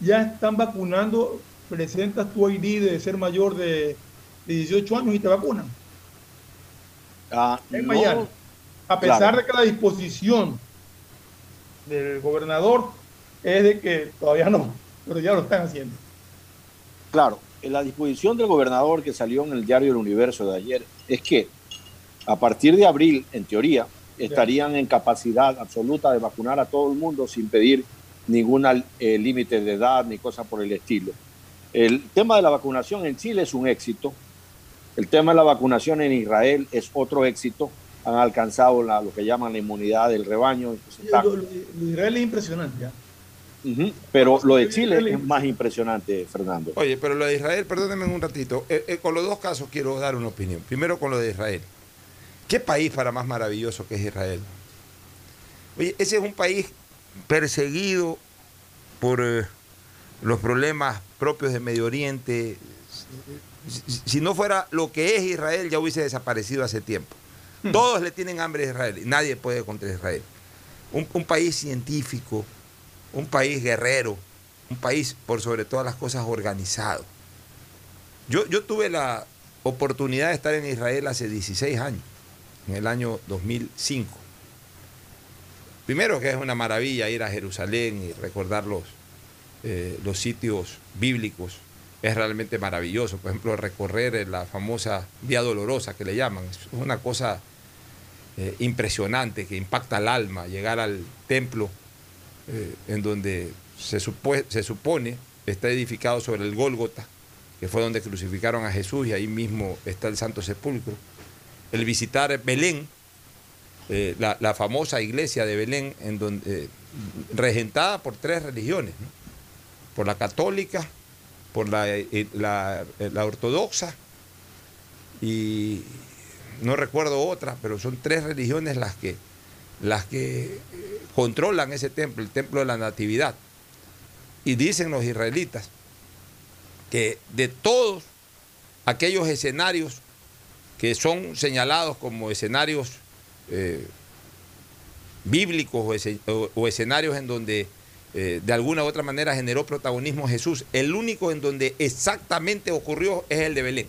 ya están vacunando. Presentas tu ID de ser mayor de de 18 años y te vacunan. Ah, en no, Miami. A pesar claro. de que la disposición del gobernador es de que todavía no, pero ya lo están haciendo. Claro, la disposición del gobernador que salió en el diario El Universo de ayer es que a partir de abril, en teoría, estarían en capacidad absoluta de vacunar a todo el mundo sin pedir ningún eh, límite de edad ni cosa por el estilo. El tema de la vacunación en Chile es un éxito, el tema de la vacunación en Israel es otro éxito. Han alcanzado la, lo que llaman la inmunidad del rebaño. Están... Lo, lo, Israel es impresionante. ¿eh? Pero lo de Chile es más impresionante, Fernando. Oye, pero lo de Israel, perdónenme un ratito. Eh, eh, con los dos casos quiero dar una opinión. Primero con lo de Israel. ¿Qué país para más maravilloso que es Israel? Oye, ese es un país perseguido por eh, los problemas propios de Medio Oriente. Si no fuera lo que es Israel, ya hubiese desaparecido hace tiempo. Hmm. Todos le tienen hambre a Israel y nadie puede contra Israel. Un, país científico, un país guerrero, un país por sobre todas las cosas organizado. Yo, yo tuve la oportunidad de estar en Israel hace 16 años, en el año 2005. Primero que es una maravilla ir a Jerusalén y recordar los, eh, los sitios bíblicos. Es realmente maravilloso. Por ejemplo, recorrer la famosa Vía Dolorosa que le llaman. Es una cosa eh, impresionante que impacta al alma. Llegar al templo eh, en donde se, se supone está edificado sobre el Gólgota, que fue donde crucificaron a Jesús y ahí mismo está el Santo Sepulcro. El visitar Belén, eh, la, famosa iglesia de Belén, en donde, eh, regentada por tres religiones, por la católica, por la, eh, la, ortodoxa y no recuerdo otra, pero son tres religiones las que, las que controlan ese templo, el templo de la Natividad. Y dicen los israelitas que de todos aquellos escenarios que son señalados como escenarios eh, bíblicos o, escenarios en donde eh, de alguna u otra manera generó protagonismo Jesús. El único en donde exactamente ocurrió es el de Belén.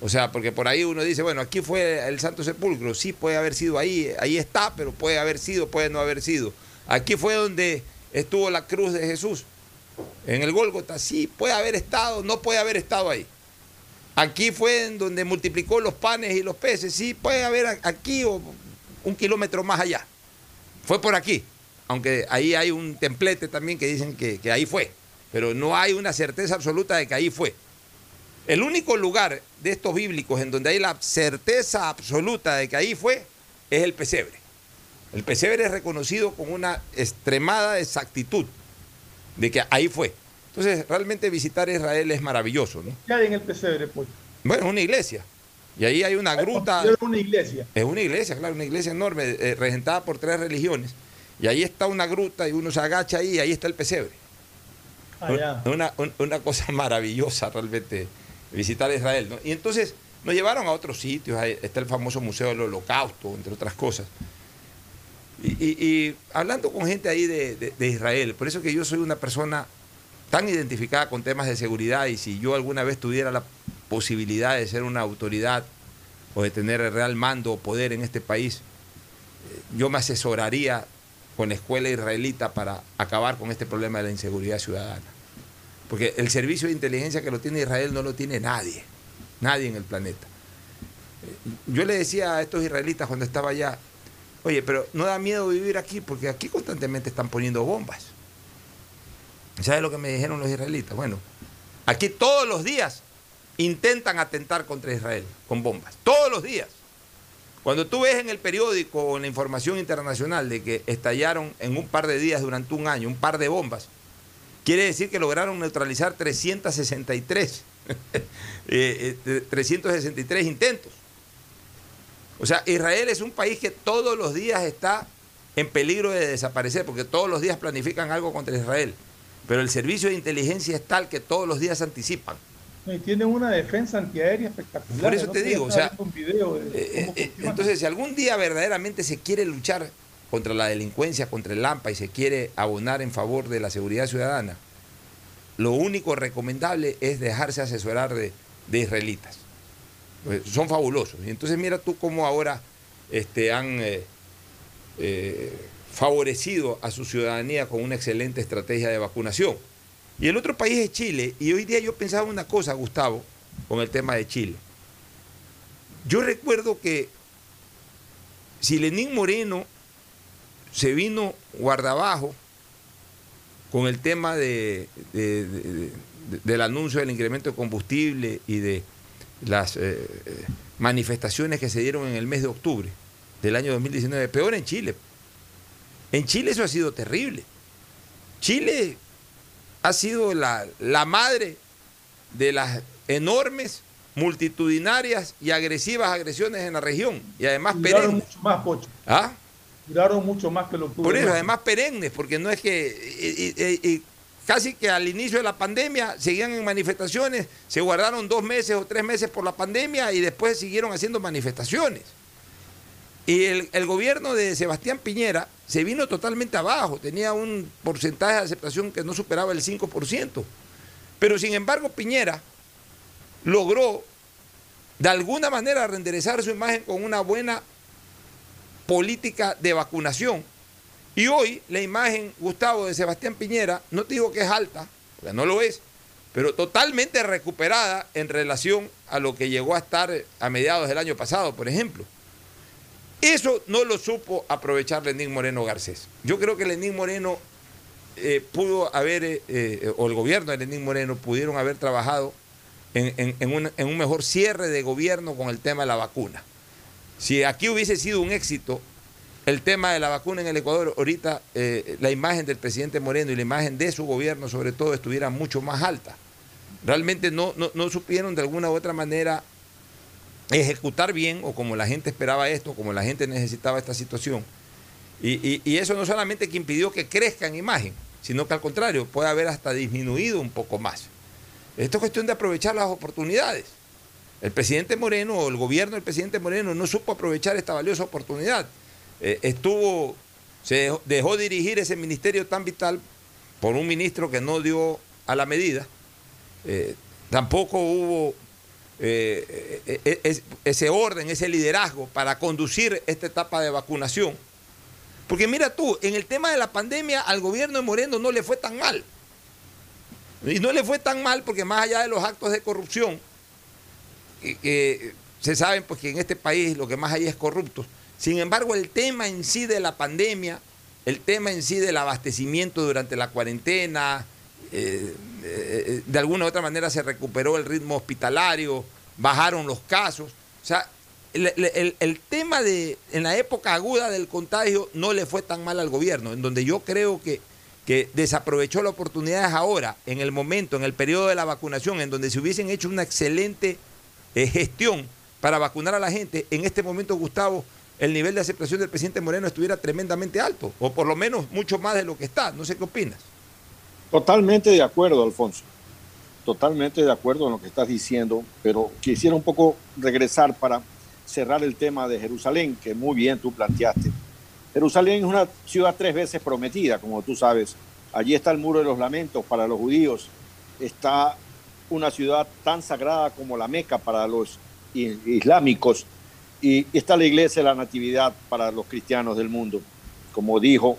O sea, porque por ahí uno dice, bueno, aquí fue el Santo Sepulcro, sí puede haber sido ahí, ahí está, pero puede haber sido, puede no haber sido. Aquí fue donde estuvo la cruz de Jesús, en el Gólgota, sí, puede haber estado, no puede haber estado ahí. Aquí fue en donde multiplicó los panes y los peces. Sí, puede haber aquí o un kilómetro más allá. Fue por aquí. Aunque ahí hay un templete también que dicen que, ahí fue. Pero no hay una certeza absoluta de que ahí fue. El único lugar de estos bíblicos en donde hay la certeza absoluta de que ahí fue es el pesebre. El pesebre es reconocido con una extremada exactitud de que ahí fue. Entonces, realmente visitar Israel es maravilloso, ¿no? ¿Qué hay en el pesebre, pues? Bueno, es una iglesia. Y ahí hay una gruta. Es una iglesia. Es una iglesia, claro, una iglesia enorme, eh, regentada por tres religiones. Y ahí está una gruta y uno se agacha ahí y ahí está el pesebre. Ah, una, una, cosa *laughs* maravillosa realmente visitar Israel. ¿no? Y entonces nos llevaron a otros sitios. Ahí está el famoso Museo del Holocausto, entre otras cosas. Y, hablando con gente ahí de, de Israel, por eso que yo soy una persona tan identificada con temas de seguridad y si yo alguna vez tuviera la posibilidad de ser una autoridad o de tener el real mando o poder en este país, eh, yo me asesoraría con la escuela israelita para acabar con este problema de la inseguridad ciudadana. Porque el servicio de inteligencia que lo tiene Israel no lo tiene nadie, nadie en el planeta. Eh, yo le decía a estos israelitas cuando estaba allá, oye, pero no da miedo vivir aquí porque aquí constantemente están poniendo bombas. ¿Sabes lo que me dijeron los israelitas? Bueno, aquí todos los días intentan atentar contra Israel con bombas. Todos los días. Cuando tú ves en el periódico o en la información internacional de que estallaron en un par de días durante un año un par de bombas, quiere decir que lograron neutralizar 363, 363 *laughs* eh, eh, intentos. O sea, Israel es un país que todos los días está en peligro de desaparecer, porque todos los días planifican algo contra Israel. Pero el servicio de inteligencia es tal que todos los días anticipan. Y tienen una defensa antiaérea espectacular. Por eso te digo, o sea, eh, eh, entonces si algún día verdaderamente se quiere luchar contra la delincuencia, contra el LAMPA y se quiere abonar en favor de la seguridad ciudadana, lo único recomendable es dejarse asesorar de, israelitas. Pues, son fabulosos. Y entonces mira tú cómo ahora este, han eh, favorecido a su ciudadanía con una excelente estrategia de vacunación. Y el otro país es Chile. Y hoy día yo pensaba una cosa, Gustavo, con el tema de Chile. Yo recuerdo que si Lenín Moreno se vino guardabajo con el tema de, del anuncio del incremento de combustible y de las eh, eh, manifestaciones que se dieron en el mes de octubre del año 2019, peor en Chile. En Chile eso ha sido terrible. Chile ha sido la, la madre de las enormes, multitudinarias y agresivas agresiones en la región. Y además Duraron perennes. mucho más, Pocho. ¿Ah? Duraron mucho más que lo que Por eso, además perennes, porque no es que. y- y- y casi que al inicio de la pandemia seguían en manifestaciones, se guardaron dos meses o tres meses por la pandemia y después siguieron haciendo manifestaciones. Y el, gobierno de Sebastián Piñera se vino totalmente abajo, tenía un porcentaje de aceptación que no superaba el 5%. Pero sin embargo, Piñera logró de alguna manera renderezar su imagen con una buena política de vacunación. Y hoy la imagen, Gustavo, de Sebastián Piñera, no te digo que es alta, porque no lo es, pero totalmente recuperada en relación a lo que llegó a estar a mediados del año pasado, por ejemplo. Eso no lo supo aprovechar Lenín Moreno Garcés. Yo creo que Lenín Moreno eh, pudo haber, eh, eh, o el gobierno de Lenín Moreno pudieron haber trabajado en, un, mejor cierre de gobierno con el tema de la vacuna. Si aquí hubiese sido un éxito el tema de la vacuna en el Ecuador, ahorita la imagen del presidente Moreno y la imagen de su gobierno sobre todo estuviera mucho más alta. Realmente no, no, no supieron de alguna u otra manera ejecutar bien o como la gente esperaba esto, como la gente necesitaba esta situación. Y, eso no solamente que impidió que crezca en imagen, sino que al contrario, puede haber hasta disminuido un poco más. Esto es cuestión de aprovechar las oportunidades. El presidente Moreno o el gobierno del presidente Moreno no supo aprovechar esta valiosa oportunidad. Eh, estuvo, se dejó, dirigir ese ministerio tan vital por un ministro que no dio a la medida. Eh, tampoco hubo eh, es- ese orden, ese liderazgo para conducir esta etapa de vacunación. Porque mira tú, en el tema de la pandemia al gobierno de Moreno no le fue tan mal. Y no le fue tan mal porque más allá de los actos de corrupción, que se saben pues que en este país lo que más hay es corruptos. Sin embargo, el tema en sí de la pandemia, el tema en sí del abastecimiento durante la cuarentena, eh, eh, de alguna u otra manera se recuperó el ritmo hospitalario, bajaron los casos. O sea, el, el- tema de, en la época aguda del contagio no le fue tan mal al gobierno, en donde yo creo que, que desaprovechó la oportunidad es ahora, en el momento, en el periodo de la vacunación, en donde se hubiesen hecho una excelente eh, gestión para vacunar a la gente, en este momento, Gustavo, el nivel de aceptación del presidente Moreno estuviera tremendamente alto, o por lo menos mucho más de lo que está. No sé qué opinas. Totalmente de acuerdo, Alfonso. Totalmente de acuerdo en lo que estás diciendo, pero quisiera un poco regresar para cerrar el tema de Jerusalén, que muy bien tú planteaste. Jerusalén es una ciudad tres veces prometida, como tú sabes. Allí está el muro de los lamentos para los judíos. Está una ciudad tan sagrada como la Meca para los islámicos. Y está la iglesia de la Natividad para los cristianos del mundo. Como dijo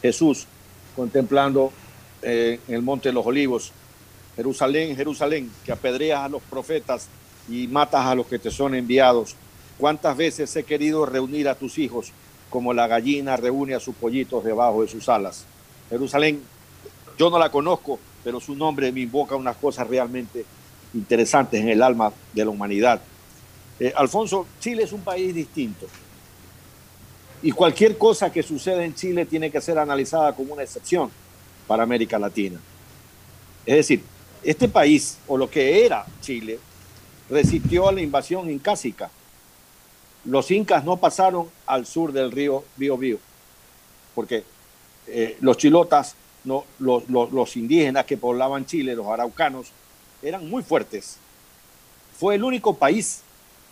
Jesús, contemplando eh, en el Monte de los Olivos, Jerusalén, Jerusalén, que apedreas a los profetas y matas a los que te son enviados. ¿Cuántas veces he querido reunir a tus hijos como la gallina reúne a sus pollitos debajo de sus alas? Jerusalén, yo no la conozco, pero su nombre me invoca unas cosas realmente interesantes en el alma de la humanidad. Eh, Alfonso, Chile es un país distinto. Y cualquier cosa que suceda en Chile tiene que ser analizada como una excepción para América Latina. Es decir, este país, o lo que era Chile, resistió a la invasión incásica. Los incas no pasaron al sur del río Biobío, porque eh, los chilotas, no, los, indígenas que poblaban Chile, los araucanos, eran muy fuertes. Fue el único país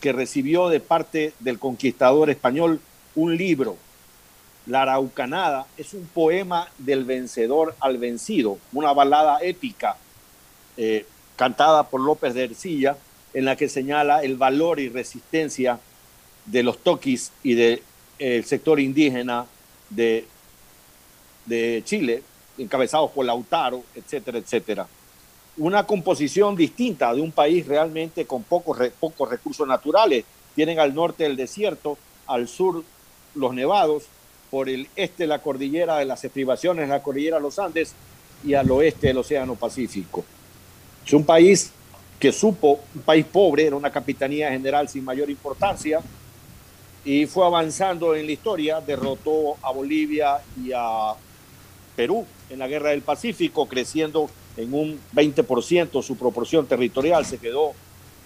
que recibió de parte del conquistador español un libro. La Araucanada es un poema del vencedor al vencido, una balada épica eh, cantada por López de Ercilla, en la que señala el valor y resistencia de los toquis y del sector indígena de, Chile, encabezados por Lautaro, etcétera, etcétera. Una composición distinta de un país realmente con pocos, pocos recursos naturales. Tienen al norte el desierto, al sur los nevados, por el este la cordillera de las estribaciones, la cordillera de los Andes, y al oeste el Océano Pacífico. Es un país que supo, un país pobre, era una capitanía general sin mayor importancia, y fue avanzando en la historia, derrotó a Bolivia y a Perú en la guerra del Pacífico, creciendo en un 20% su proporción territorial, se quedó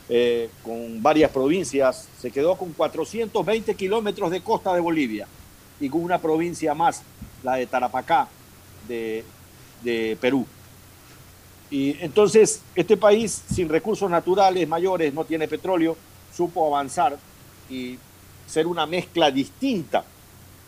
eh, con varias provincias, se quedó con 420 kilómetros de costa de Bolivia y con una provincia más, la de Tarapacá, de, de Perú. Y entonces este país sin recursos naturales mayores, no tiene petróleo, supo avanzar y ser una mezcla distinta.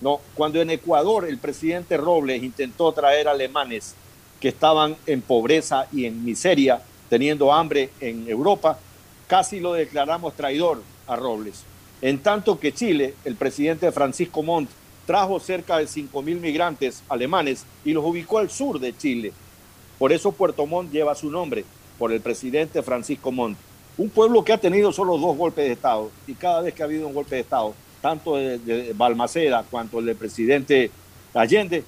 ¿no? Cuando en Ecuador el presidente Robles intentó traer alemanes que estaban en pobreza y en miseria, teniendo hambre en Europa, casi lo declaramos traidor a Robles. En tanto que Chile, el presidente Francisco Montt, trajo cerca de 5.000 migrantes alemanes y los ubicó al sur de Chile. Por eso Puerto Montt lleva su nombre, por el presidente Francisco Montt. Un pueblo que ha tenido solo dos golpes de Estado y cada vez que ha habido un golpe de Estado, tanto de, de Balmaceda cuanto el del presidente Allende,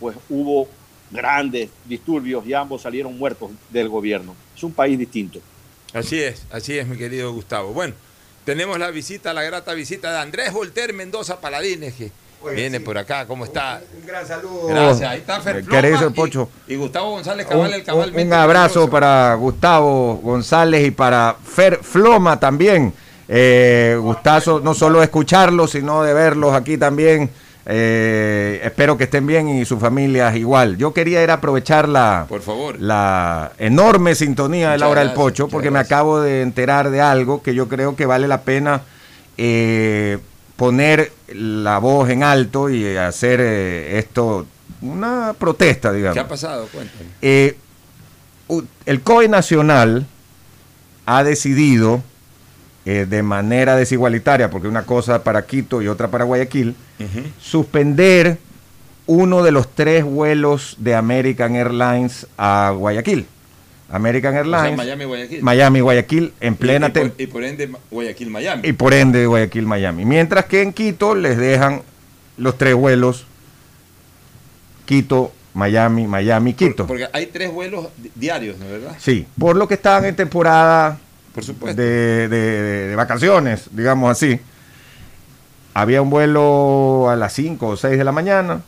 pues hubo grandes disturbios y ambos salieron muertos del gobierno. Es un país distinto. Así es, así es, mi querido Gustavo. Bueno, tenemos la visita, la grata visita de Andrés Volter Mendoza Paladines, que viene por acá. ¿Cómo está? Un gran saludo. Gracias. Ahí está Fer Floma Querido y- Pocho. Y, Gustavo González Cabal, el Un, cabalmente un abrazo para Gustavo González y para Fer Floma también. Eh, gustazo no solo escucharlos, sino de verlos aquí también. Eh, espero que estén bien y sus familias igual. Yo quería ir a aprovechar la, Por favor. la enorme sintonía de la Muchas hora del pocho, porque me acabo de enterar de algo que yo creo que vale la pena eh, poner la voz en alto y hacer eh, esto una protesta, digamos. ¿Qué ha pasado? Cuéntame. Eh, el COE Nacional ha decidido eh, de manera desigualitaria, porque una cosa para Quito y otra para Guayaquil, suspender uno de los tres vuelos de American Airlines a Guayaquil. American O sea, Airlines, Miami, Guayaquil. Miami, Guayaquil, en plena y, y por, tem- y por ende, Guayaquil, Miami. y por ende Guayaquil, Miami. Mientras que en Quito les dejan los tres vuelos Quito, Miami, Miami, Quito. Porque hay tres vuelos di- diarios, ¿no es verdad? Sí, por lo que estaban en temporada Por supuesto. de, de- de vacaciones, digamos así. Había un vuelo a las 5 o 6 de la mañana,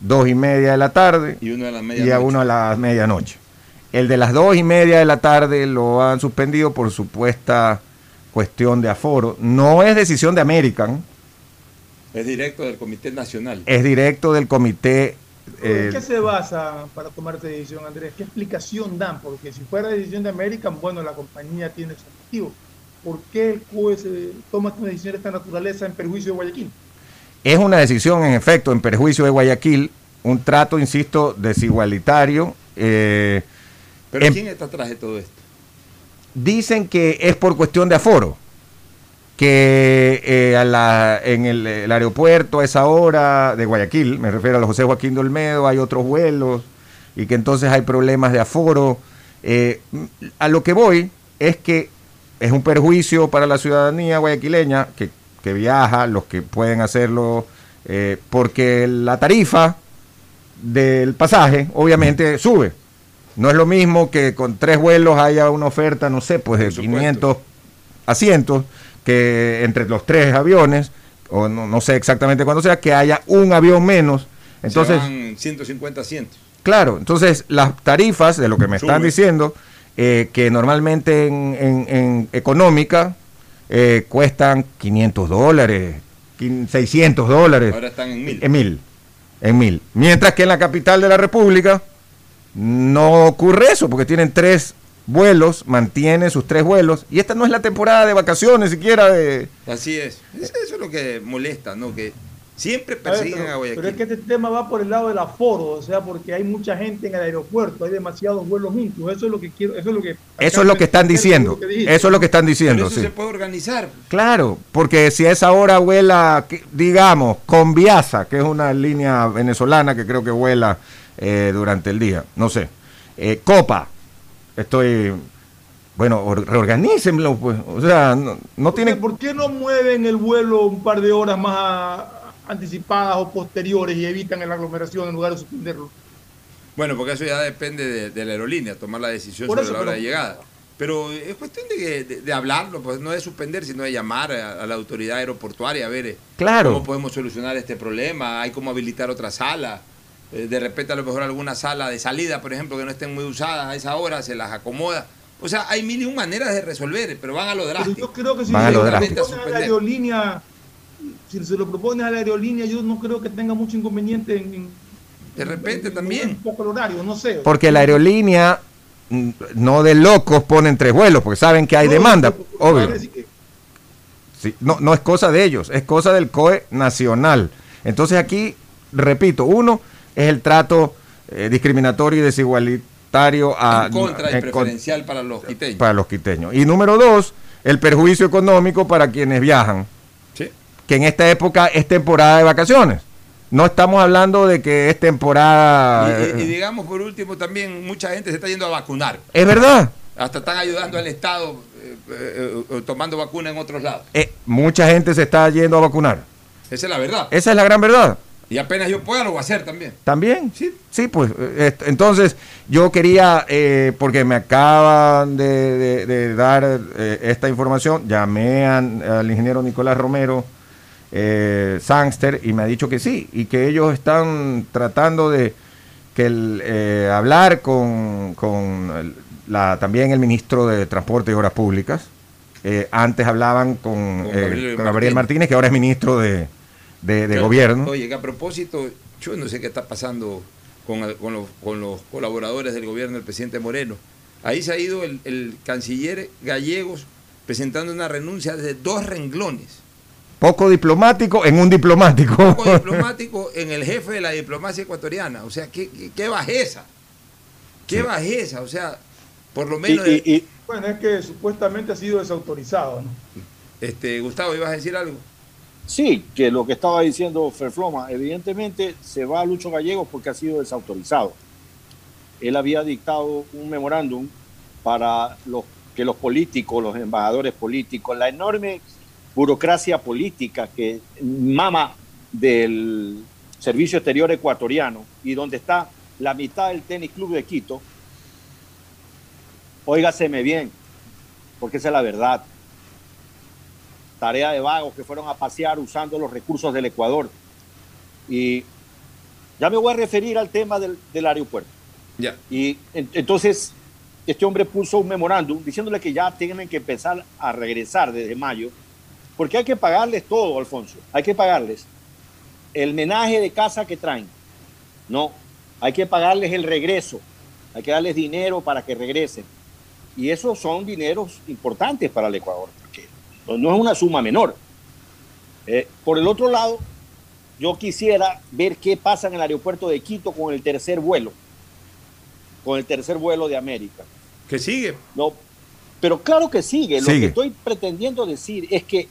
dos y media de la tarde Y uno a las y a uno a la medianoche. El de las dos y media de la tarde lo han suspendido por supuesta cuestión de aforo. No es decisión de American, Es directo del Comité Nacional. es directo del comité. eh, ¿En qué se basa para tomar esta decisión, Andrés? ¿Qué explicación dan? Porque si fuera decisión de American, bueno, la compañía tiene su motivo. ¿Por qué el COE se toma una decisión de esta naturaleza en perjuicio de Guayaquil? Es una decisión, en efecto, en perjuicio de Guayaquil, un trato, insisto, desigualitario. eh, Pero en- ¿quién está atrás de todo esto? dicen que es por cuestión de aforo, que eh, a la- en el, el aeropuerto a esa hora de Guayaquil, me refiero a los José Joaquín de Olmedo, hay otros vuelos y que entonces hay problemas de aforo. Eh, a lo que voy es que es un perjuicio para la ciudadanía guayaquileña que, que viaja, los que pueden hacerlo, eh, porque la tarifa del pasaje obviamente sube. No es lo mismo que con tres vuelos haya una oferta, no sé, pues de 500 asientos, que entre los tres aviones, o no, no sé exactamente cuándo sea, que haya un avión menos. Entonces, Se van 150 asientos. Claro, entonces las tarifas, de lo que me están diciendo, eh, que normalmente en, en- en económica eh, cuestan 500 dólares, quin- 600 dólares. Ahora están en mil. En mil, en mil. Mientras que en la capital de la República no ocurre eso, porque tienen tres vuelos, mantienen sus tres vuelos, y esta no es la temporada de vacaciones siquiera de... Así es. Es- Eso es lo que molesta, ¿no? Que siempre A ver, persiguen pero, a Guayaquil. pero es que este tema va por el lado del aforo, o sea, porque hay mucha gente en el aeropuerto, hay demasiados vuelos juntos, eso es lo que quiero, eso es lo que... Eso es lo que están diciendo, eso es lo que están diciendo. Pero eso sí. se puede organizar. Claro, porque si a esa hora vuela, digamos, con Viasa, que es una línea venezolana que creo que vuela eh, durante el día, no sé. Eh, Copa, estoy, bueno, or- reorganícenlo, pues, o sea, no, no tienen... ¿Por qué no mueven el vuelo un par de horas más a- anticipadas o posteriores y evitan la aglomeración en lugar de suspenderlo? Bueno, porque eso ya depende de, de la aerolínea, tomar la decisión Por sobre eso, la hora pero- de llegada. Pero es cuestión de- de hablarlo, pues no de suspender, sino de llamar a, a la autoridad aeroportuaria a ver eh, Claro. cómo podemos solucionar este problema, hay cómo habilitar otra sala. Eh, de repente a lo mejor alguna sala de salida, por ejemplo, que no estén muy usadas a esa hora, se las acomoda. O sea, hay mil y un maneras de resolver, pero van a lo drástico. yo creo que si Van a se lo drástico. propone a la aerolínea, si se lo propone a la aerolínea, yo no creo que tenga mucho inconveniente en, en- De repente también. un poco el horario, no sé. Porque la aerolínea, mm, no de locos, ponen tres vuelos, porque saben que hay No, demanda, no, obvio. Sí, no, no es cosa de ellos, es cosa del COE nacional. Entonces aquí, repito, uno es el trato eh, discriminatorio y desigualitario a, en contra y en con- preferencial para los quiteños. para los quiteños. Y número dos, el perjuicio económico para quienes viajan, Sí. que en esta época es temporada de vacaciones. No estamos hablando de que es temporada... Y, y- y eh, digamos por último también mucha gente se está yendo a vacunar. es verdad. Hasta están ayudando al Estado eh, eh, eh, tomando vacuna en otros lados. Mucha gente se está yendo a vacunar. Esa es la verdad. Esa es la gran verdad. Y apenas yo pueda lo voy a hacer también. También, sí, sí, pues. eh, entonces, yo quería, eh, porque me acaban de, de- de dar eh, esta información, llamé al ingeniero Nicolás Romero eh, Sangster y me ha dicho que sí, y que ellos están tratando de que el, hablar con, con el- la, también el ministro de Transporte y Obras Públicas. Antes hablaban con, Gabriel Gabriel. Martínez, que ahora es ministro de, de- gobierno. Oye, que a propósito, yo no sé qué está pasando con, el- con los, con los colaboradores del gobierno del presidente Moreno. Ahí se ha ido el, el canciller Gallegos presentando una renuncia de dos renglones. Poco diplomático en un diplomático. Poco *laughs* diplomático en el jefe de la diplomacia ecuatoriana. O sea, qué, qué, qué bajeza. Qué bajeza. O sea, por lo menos. Bueno, es que supuestamente ha sido desautorizado, ¿no? este, Gustavo, ¿ibas a decir algo? Sí, que lo que estaba diciendo Ferfloma, evidentemente se va a Lucho Gallegos porque ha sido desautorizado. Él había dictado un memorándum para los, que los políticos, los embajadores políticos, la enorme burocracia política que mama del Servicio Exterior Ecuatoriano y donde está la mitad del Tenis Club de Quito, óigaseme bien, porque esa es la verdad tarea de vagos que fueron a pasear usando los recursos del Ecuador. Y ya me voy a referir al tema del, del aeropuerto. Ya. Y en- entonces, este hombre puso un memorándum diciéndole que ya tienen que empezar a regresar desde mayo, porque hay que pagarles todo, Alfonso. Hay que pagarles el menaje de casa que traen. No, hay que pagarles el regreso. Hay que darles dinero para que regresen. Y esos son dineros importantes para el Ecuador, no es una suma menor. Eh, por el otro lado, yo quisiera ver qué pasa en el aeropuerto de Quito con el tercer vuelo, con el tercer vuelo de América. Que sigue. No, pero claro que sigue. Lo que estoy pretendiendo decir es que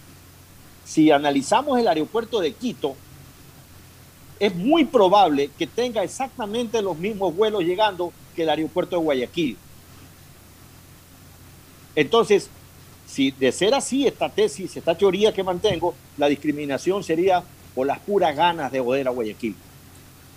si analizamos el aeropuerto de Quito, es muy probable que tenga exactamente los mismos vuelos llegando que el aeropuerto de Guayaquil. Entonces, si de ser así esta tesis, esta teoría que mantengo, la discriminación sería por las puras ganas de poder a Guayaquil.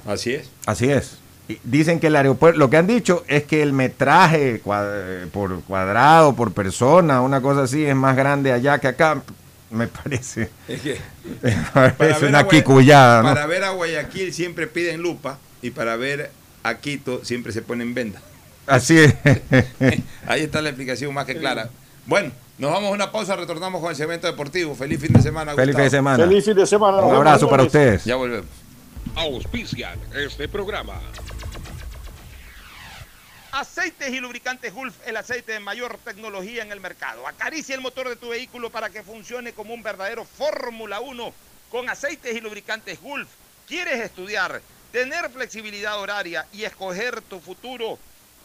Así es. Así es. Y dicen que el aeropuerto, lo que han dicho es que el metraje cuad- por cuadrado, por persona, una cosa así, es más grande allá que acá. Me parece, Es que *laughs* me para parece ver una quicullada, ¿no? Para ver a Guayaquil siempre piden lupa y para ver a Quito siempre se ponen venda. Así es. *laughs* Ahí está la explicación más que clara. Bueno, nos vamos a una pausa, retornamos con el segmento deportivo. Feliz fin de semana. Feliz Gustavo. fin de semana. Feliz fin de semana. Un abrazo para ustedes. Ya volvemos. Auspician este programa. Aceites y lubricantes Gulf, el aceite de mayor tecnología en el mercado. Acaricia el motor de tu vehículo para que funcione como un verdadero Fórmula 1 con aceites y lubricantes Gulf. ¿Quieres estudiar, tener flexibilidad horaria y escoger tu futuro?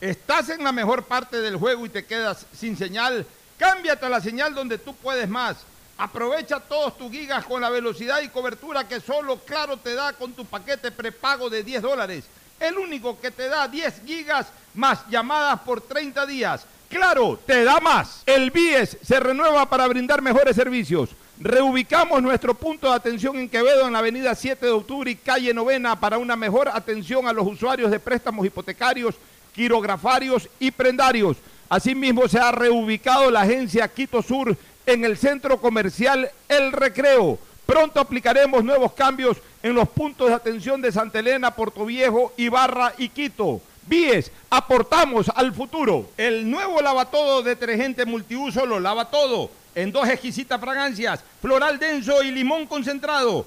¿Estás en la mejor parte del juego y te quedas sin señal? Cámbiate a la señal donde tú puedes más. Aprovecha todos tus gigas con la velocidad y cobertura que solo Claro te da con tu paquete prepago de 10 dólares. El único que te da 10 gigas más llamadas por 30 días. Claro, te da más. El BIES se renueva para brindar mejores servicios. Reubicamos nuestro punto de atención en Quevedo en la avenida 7 de octubre y calle Novena para una mejor atención a los usuarios de préstamos hipotecarios, quirografarios y prendarios. Asimismo se ha reubicado la agencia Quito Sur en el centro comercial El Recreo. Pronto aplicaremos nuevos cambios en los puntos de atención de Santa Elena, Puerto Viejo, Ibarra y Quito. Bies, aportamos al futuro. El nuevo lavatodo detergente multiuso lo lava todo. En dos exquisitas fragancias, floral denso y limón concentrado.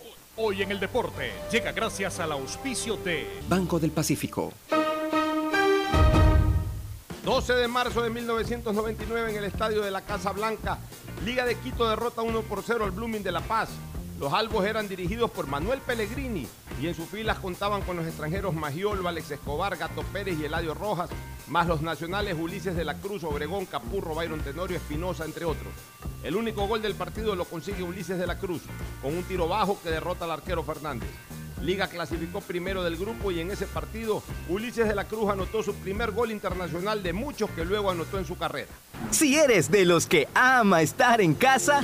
Hoy en el deporte llega gracias al auspicio de Banco del Pacífico. 12 de marzo de 1999 en el estadio de la Casa Blanca. Liga de Quito derrota 1 por 0 al Blooming de La Paz. Los albos eran dirigidos por Manuel Pellegrini y en sus filas contaban con los extranjeros Magiolo, Alex Escobar, Gato Pérez y Eladio Rojas, más los nacionales Ulises de la Cruz, Obregón, Capurro, Byron Tenorio, Espinosa, entre otros. El único gol del partido lo consigue Ulises de la Cruz, con un tiro bajo que derrota al arquero Fernández. Liga clasificó primero del grupo y en ese partido Ulises de la Cruz anotó su primer gol internacional de muchos que luego anotó en su carrera. Si eres de los que ama estar en casa,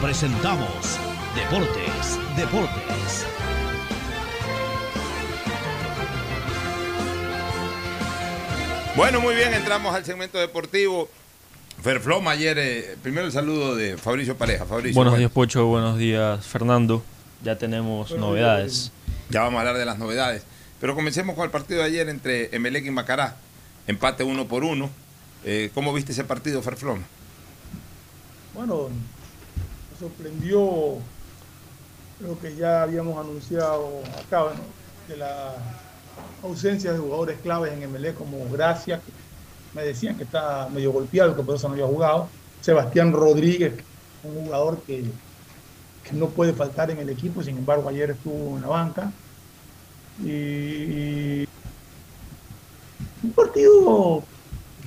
presentamos Deportes, Deportes. Bueno, muy bien, entramos al segmento deportivo. Ferfloma ayer, eh, primero el saludo de Fabricio Pareja. Fabricio, buenos bueno. días, Pocho. Buenos días, Fernando. Ya tenemos novedades. Ya vamos a hablar de las novedades. Pero comencemos con el partido de ayer entre Emelec y Macará. Empate uno por uno. Eh, ¿Cómo viste ese partido, Ferfloma? Bueno, sorprendió lo que ya habíamos anunciado acá, bueno, de la ausencia de jugadores claves en MLE como Gracia, que me decían que está medio golpeado, que por eso no había jugado. Sebastián Rodríguez, un jugador que, que no puede faltar en el equipo, sin embargo ayer estuvo en la banca. Y, y un partido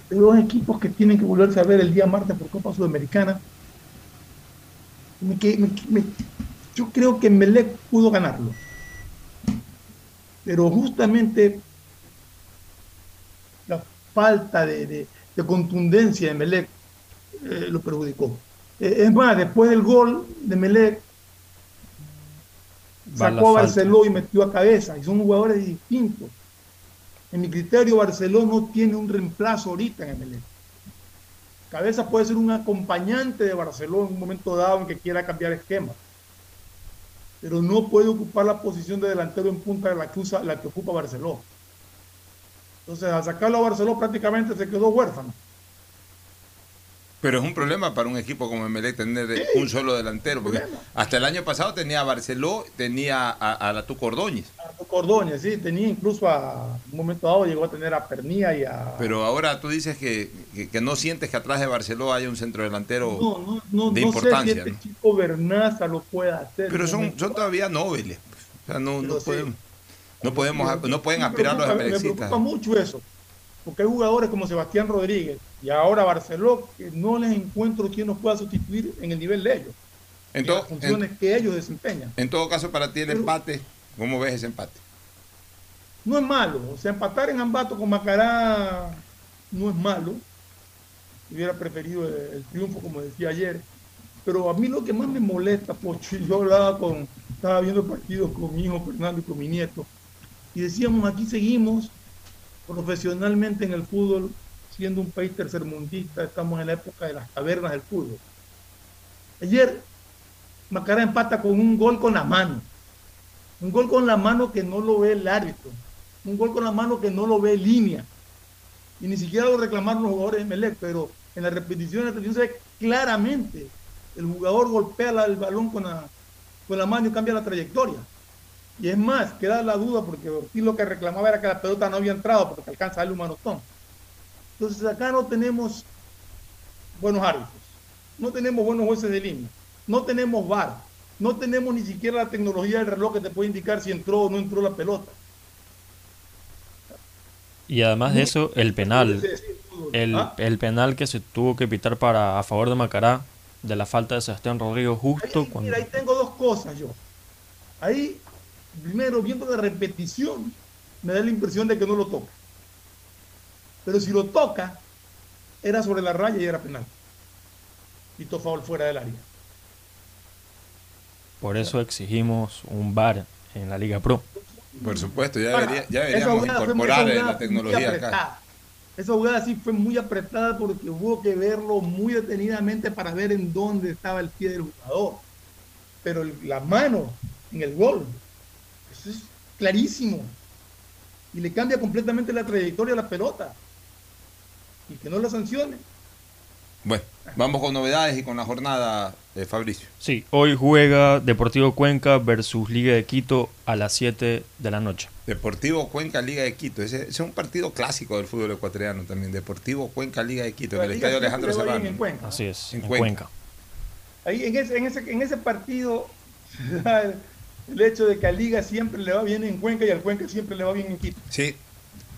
de dos equipos que tienen que volverse a ver el día martes por Copa Sudamericana. Me, me, me, yo creo que Melec pudo ganarlo. Pero justamente la falta de, de, de contundencia de Melec eh, lo perjudicó. Eh, es más, después del gol de Melec, sacó a Barceló y metió a cabeza, y son jugadores distintos. En mi criterio, Barceló no tiene un reemplazo ahorita en MLE. Cabeza puede ser un acompañante de Barceló en un momento dado en que quiera cambiar esquema. Pero no puede ocupar la posición de delantero en punta de la que, usa, la que ocupa Barceló. Entonces, al sacarlo a Barceló prácticamente se quedó huérfano. Pero es un problema para un equipo como Emelec tener un solo delantero, porque hasta el año pasado tenía a Barceló, tenía a, la Tuco Ordóñez. A Tuco Ordóñez, sí, tenía incluso a un momento dado llegó a tener a Pernía y a... Pero ahora tú dices que, que, no sientes que atrás de Barceló haya un centro delantero no, no, de no importancia. Sé si este chico Bernaza lo pueda hacer. Pero son, son todavía nobles. O sea, no, no, podemos, no, podemos, no pueden aspirar los emelecistas. Me preocupa mucho eso, porque hay jugadores como Sebastián Rodríguez, y ahora Barceló, que no les encuentro quien nos pueda sustituir en el nivel de ellos. En, las funciones que ellos desempeñan. En todo caso, para ti el empate, ¿cómo ves ese empate? No es malo. O sea, empatar en Ambato con Macará no es malo. Hubiera preferido el, triunfo, como decía ayer. Pero a mí lo que más me molesta, Pocho, yo hablaba con, estaba viendo partidos con mi hijo Fernando y con mi nieto, y decíamos, aquí seguimos profesionalmente en el fútbol siendo un país tercermundista, estamos en la época de las tabernas del fútbol. Ayer Macará empata con un gol con la mano. Un gol con la mano que no lo ve el árbitro. Un gol con la mano que no lo ve línea. Y ni siquiera lo reclamaron los jugadores de Melec, pero en la repetición de la claramente. El jugador golpea el balón con la, con la mano y cambia la trayectoria. Y es más, queda la duda porque Ortiz lo que reclamaba era que la pelota no había entrado porque alcanza a darle un manotón. Entonces acá no tenemos buenos árbitros, no tenemos buenos jueces de línea, no tenemos VAR, no tenemos ni siquiera la tecnología del reloj que te puede indicar si entró o no entró la pelota. Y además de eso, el penal, el, ¿Ah? el penal que se tuvo que pitar para a favor de Macará, de la falta de Sebastián Rodrigo justo cuando... Mira, ahí tengo dos cosas yo. Ahí, primero, viendo la repetición, me da la impresión de que no lo toca. Pero si lo toca, era sobre la raya y era penal. Y favor fuera del área. Por eso exigimos un VAR en la Liga Pro. Por supuesto, ya, debería, ya deberíamos incorporar la tecnología acá. Esa jugada sí fue muy apretada porque hubo que verlo muy detenidamente para ver en dónde estaba el pie del jugador. Pero la mano en el gol, eso es clarísimo. Y le cambia completamente la trayectoria a la pelota y que no la sancione. Bueno, vamos con novedades y con la jornada, de Fabricio. Sí, hoy juega Deportivo Cuenca versus Liga de Quito a las 7 de la noche. Deportivo Cuenca, Liga de Quito. Ese, es un partido clásico del fútbol ecuatoriano también. Deportivo Cuenca, Liga de Quito, en el Estadio Alejandro Serrano. Así es, en, Cuenca. Ahí en ese, en, ese, en ese partido, *laughs* el hecho de que a Liga siempre le va bien en Cuenca y al Cuenca siempre le va bien en Quito. Sí,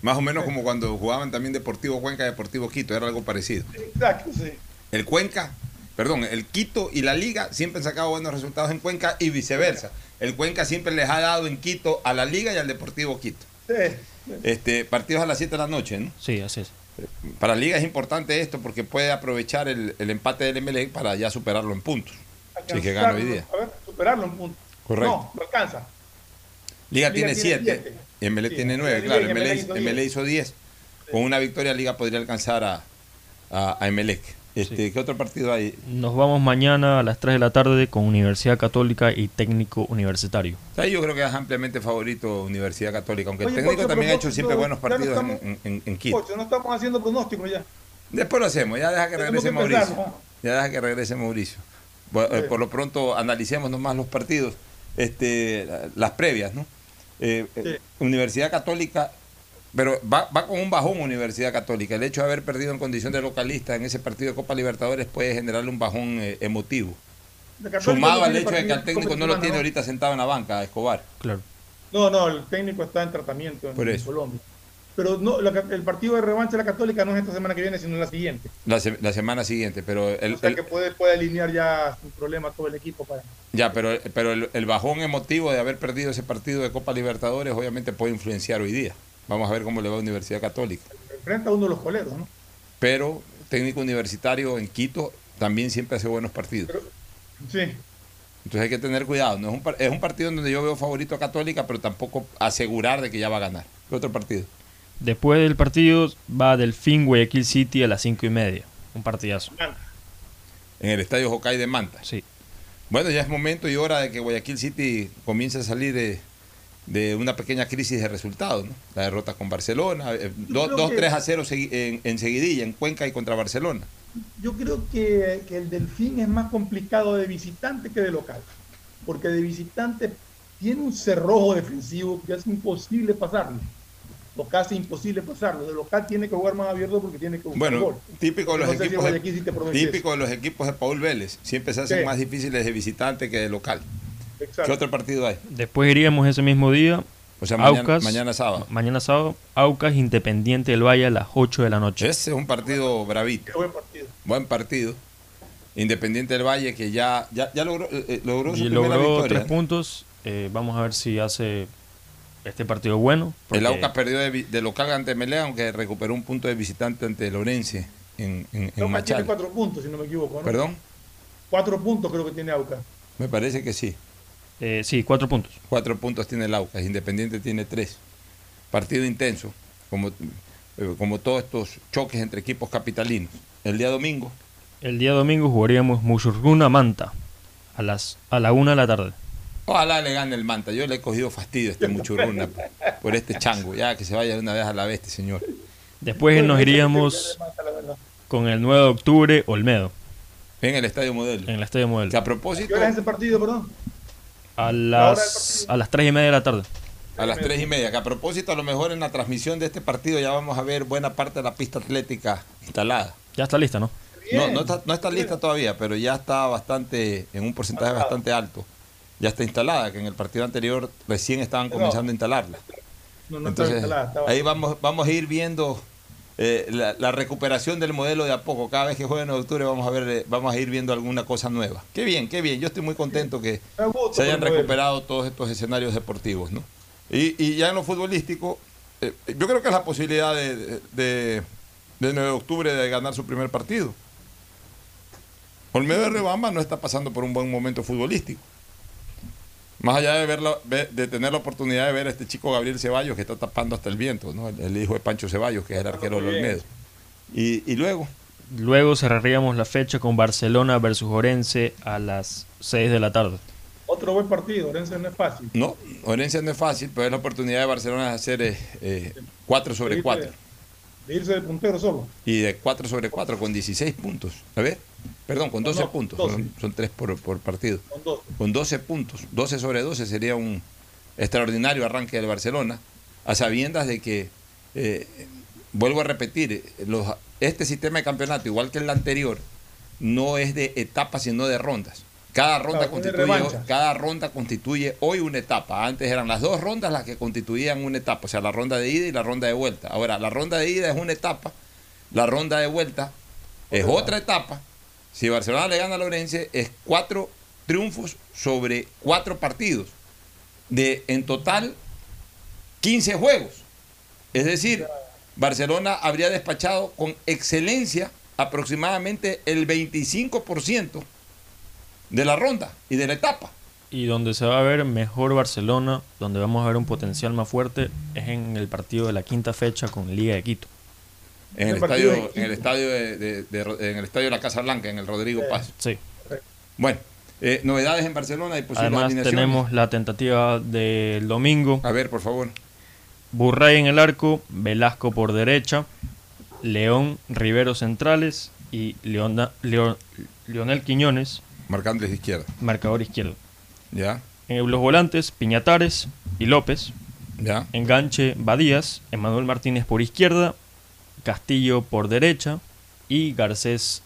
más o menos como cuando jugaban también Deportivo Cuenca y Deportivo Quito, era algo parecido. Exacto, sí. El Cuenca, perdón, el Quito y la Liga siempre han sacado buenos resultados en Cuenca y viceversa. El Cuenca siempre les ha dado en Quito a la Liga y al Deportivo Quito. Sí. Este, partidos a las 7 de la noche, ¿no? Sí, así es. Para la Liga es importante esto porque puede aprovechar el, empate del MLE para ya superarlo en puntos. Así que gana hoy día. A ver, superarlo en puntos. Correcto. No, no alcanza. Liga, tiene 7. MLE tiene 9, claro. MLE hizo 10. Con una victoria, Liga podría alcanzar a, a, Emelec. Este, ¿Qué otro partido hay? Nos vamos mañana a las 3 de la tarde con Universidad Católica y Técnico Universitario. yo creo que es ampliamente favorito Universidad Católica, aunque el técnico también ha hecho siempre buenos partidos en, en, Quito. no estamos haciendo pronósticos ya. Después lo hacemos, ya deja que regrese Mauricio. Ya deja que regrese Mauricio. Eh, por, lo pronto analicemos nomás los partidos, este, las previas, ¿no? Eh, eh, Universidad Católica, pero va, con un bajón Universidad Católica. El hecho de haber perdido en condición de localista en ese partido de Copa Libertadores puede generarle un bajón eh, emotivo. Sumado al hecho de que el técnico no lo tiene ahorita sentado en la banca, Escobar. Claro. No, no, el técnico está en tratamiento en, Colombia. Pero no, el partido de revancha de la Católica no es esta semana que viene, sino la siguiente. La, semana siguiente, pero... El, o sea que puede, puede alinear ya sin problema todo el equipo para... Ya, pero, pero el, bajón emotivo de haber perdido ese partido de Copa Libertadores obviamente puede influenciar hoy día. Vamos a ver cómo le va a Universidad Católica. Enfrenta a uno de los coleros, ¿no? Pero técnico universitario en Quito también siempre hace buenos partidos. sí. Entonces hay que tener cuidado. No es, un, es un partido donde yo veo favorito a Católica, pero tampoco asegurar de que ya va a ganar. ¿Qué otro partido? Después del partido va Delfín Guayaquil City a las cinco y media. Un partidazo. En el estadio Hokkaido de Manta. Sí. Bueno, ya es momento y hora de que Guayaquil City comience a salir de, de una pequeña crisis de resultados. ¿no? La derrota con Barcelona, 2-3 a 0 en, en, seguidilla, en Cuenca y contra Barcelona. Yo creo que, que el Delfín es más complicado de visitante que de local. Porque de visitante tiene un cerrojo defensivo que es imposible pasarlo o casi imposible pasarlo. De local tiene que jugar más abierto porque tiene que buscar bueno, gol. Típico, de los equipos de, típico de los equipos de Paul Vélez. Siempre se hacen sí. más difíciles de visitante que de local. Exacto. ¿Qué otro partido hay? Después iríamos ese mismo día. O sea, mañana, Aucas, mañana sábado. Mañana sábado, Aucas Independiente del Valle a las 8 de la noche. Ese es un partido bravito. Qué buen partido. Buen partido. Independiente del Valle que ya, ya, ya logró, eh, logró su y primera logró victoria. tres puntos. Eh, vamos a ver si hace este partido bueno. El Aucas perdió de, de, local ante Melea, aunque recuperó un punto de visitante ante Lorense en, en, en Aucas tiene cuatro puntos, si no me equivoco. ¿no? ¿Perdón? Cuatro puntos creo que tiene Aucas. Me parece que sí. Eh, sí, cuatro puntos. Cuatro puntos tiene el Aucas, Independiente tiene tres. Partido intenso, como, eh, como todos estos choques entre equipos capitalinos. El día domingo. El día domingo jugaríamos Musurruna Manta a las a la una de la tarde. Ojalá le gane el Manta. Yo le he cogido fastidio a este Muchurruna por este chango. Ya que se vaya de una vez a la vez este señor. Después nos iríamos con el 9 de octubre Olmedo. En el Estadio Modelo. En el Estadio Modelo. Que a propósito. ¿Qué hora es ese partido, perdón? A las, a las 3 y media de la tarde. A las 3 y media. Que a propósito, a lo mejor en la transmisión de este partido ya vamos a ver buena parte de la pista atlética instalada. Ya está lista, ¿no? No, no está, no está lista todavía, pero ya está bastante, en un porcentaje bastante alto ya está instalada, que en el partido anterior recién estaban comenzando a instalarla. No, no Entonces, instalada, estaba... ahí vamos, vamos a ir viendo eh, la, la, recuperación del modelo de a poco. Cada vez que juegue en octubre vamos a ver, eh, vamos a ir viendo alguna cosa nueva. Qué bien, qué bien. Yo estoy muy contento que se hayan recuperado todos estos escenarios deportivos, ¿no? Y, y ya en lo futbolístico, eh, yo creo que es la posibilidad de, de, de, de 9 de octubre de ganar su primer partido. Olmedo de Rebamba no está pasando por un buen momento futbolístico. Más allá de, verlo, de tener la oportunidad de ver a este chico Gabriel Ceballos que está tapando hasta el viento, ¿no? el, el hijo de Pancho Ceballos, que es el arquero del Olmedo. Y, y, luego. Luego cerraríamos la fecha con Barcelona versus Orense a las 6 de la tarde. Otro buen partido, Orense no es fácil. No, Orense no es fácil, pero es la oportunidad de Barcelona de hacer 4 eh, sobre 4. De irse de puntero solo. Y de 4 sobre 4 con 16 puntos. A ver, perdón, con 12 no, puntos. 12. Son, son 3 por, por, partido. Con 12. con 12 puntos. 12 sobre 12 sería un extraordinario arranque del Barcelona. A sabiendas de que, eh, vuelvo a repetir, los, este sistema de campeonato, igual que el anterior, no es de etapas, sino de rondas. Cada ronda, claro, constituye, cada ronda constituye hoy una etapa. Antes eran las dos rondas las que constituían una etapa, o sea, la ronda de ida y la ronda de vuelta. Ahora, la ronda de ida es una etapa, la ronda de vuelta es otra etapa. Si Barcelona le gana a Lorense, es cuatro triunfos sobre cuatro partidos. De en total 15 juegos. Es decir, Barcelona habría despachado con excelencia aproximadamente el 25% de la ronda y de la etapa. Y donde se va a ver mejor Barcelona, donde vamos a ver un potencial más fuerte, es en el partido de la quinta fecha con Liga de Quito. En el, estadio, de en el estadio de, de, de, en el estadio de la Casa Blanca, en el Rodrigo Paz. Sí. Bueno, eh, novedades en Barcelona y posibles Además tenemos la tentativa del domingo. A ver, por favor. Burray en el arco, Velasco por derecha, León, Rivero centrales y Leona, Leon, Leonel Quiñones Marcando de izquierda. Marcador izquierdo. Ya. En los volantes, Piñatares y López. Ya. Enganche, Badías. Emanuel Martínez por izquierda. Castillo por derecha. Y Garcés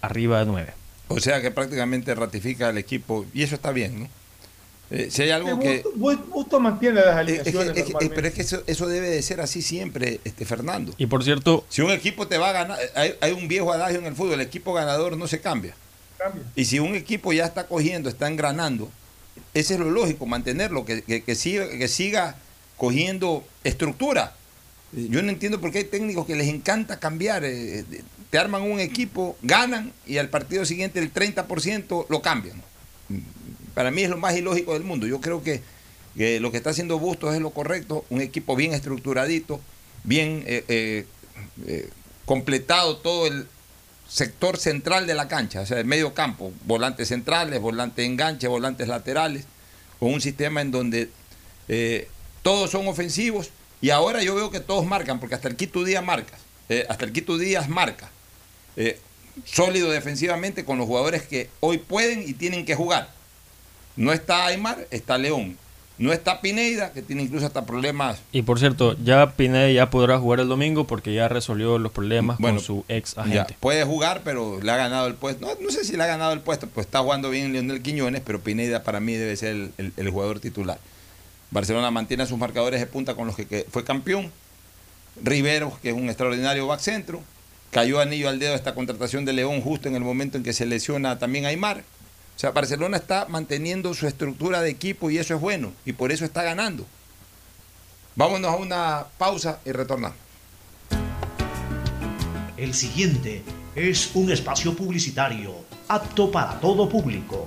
arriba de 9. O sea que prácticamente ratifica el equipo. Y eso está bien, ¿no? Eh, si hay algo sí, que. Justo mantiene las alineaciones. Es que, es que, pero es que eso, eso, debe de ser así siempre, este Fernando. Y por cierto. Si un equipo te va a ganar. Hay, hay un viejo adagio en el fútbol: el equipo ganador no se cambia. Cambia. Y si un equipo ya está cogiendo, está engranando, ese es lo lógico, mantenerlo, que, que, que, siga, que siga cogiendo estructura. Yo no entiendo por qué hay técnicos que les encanta cambiar. Eh, te arman un equipo, ganan y al partido siguiente el 30% lo cambian. para mí es lo más ilógico del mundo. Yo creo que, lo que está haciendo Bustos es lo correcto, un equipo bien estructuradito, bien eh, eh, eh, completado todo el sector central de la cancha, o sea, el medio campo, volantes centrales, volantes enganche, volantes laterales, con un sistema en donde todos son ofensivos y ahora yo veo que todos marcan, porque hasta el Quito Díaz marca, hasta el Quito Díaz marca sólido defensivamente con los jugadores que hoy pueden y tienen que jugar. No está Aymar, está León. No está Pineida, que tiene incluso hasta problemas. Y por cierto, ya Pineida ya podrá jugar el domingo porque ya resolvió los problemas con su ex agente. puede jugar, pero le ha ganado el puesto. No, sé si le ha ganado el puesto, pues está jugando bien Leonel Quiñones, pero Pineida para mí debe ser el, jugador titular. Barcelona mantiene sus marcadores de punta con los que, fue campeón. Rivero, que es un extraordinario back centro. Cayó anillo al dedo esta contratación de León justo en el momento en que se lesiona también Aymar. O sea, Barcelona está manteniendo su estructura de equipo y eso es bueno. Y por eso está ganando. Vámonos a una pausa y retornamos. El siguiente es un espacio publicitario apto para todo público.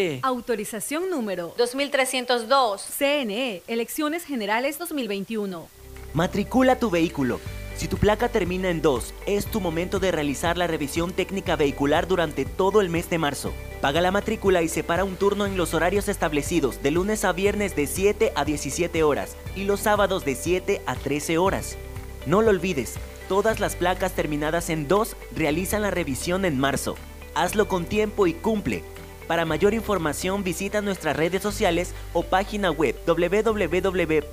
100 100 CNT. Autorización número 2302. CNE, Elecciones Generales 2021. Matricula tu vehículo. Si tu placa termina en 2, es tu momento de realizar la revisión técnica vehicular durante todo el mes de marzo. Paga la matrícula y separa un turno en los horarios establecidos de lunes a viernes de 7 a 17 horas y los sábados de 7 a 13 horas. No lo olvides, todas las placas terminadas en 2 realizan la revisión en marzo. Hazlo con tiempo y cumple. Para mayor información visita nuestras redes sociales o página web www.atm.gov.es.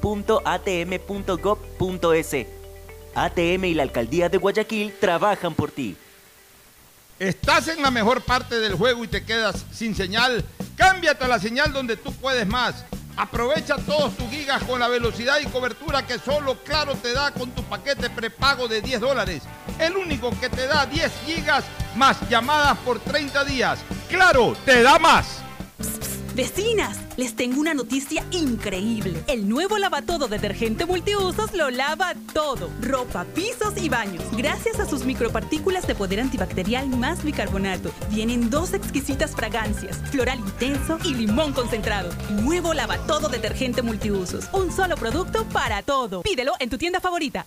ATM y la Alcaldía de Guayaquil trabajan por ti. ¿Estás en la mejor parte del juego y te quedas sin señal? Cámbiate a la señal donde tú puedes más. Aprovecha todos tus gigas con la velocidad y cobertura que solo Claro te da con tu paquete prepago de 10 dólares. El único que te da 10 gigas más llamadas por 30 días. Claro, te da más. Vecinas, les tengo una noticia increíble. El nuevo lavatodo detergente multiusos lo lava todo. Ropa, pisos y baños. Gracias a sus micropartículas de poder antibacterial más bicarbonato. Vienen dos exquisitas fragancias, floral intenso y limón concentrado. Nuevo lavatodo detergente multiusos. Un solo producto para todo. Pídelo en tu tienda favorita.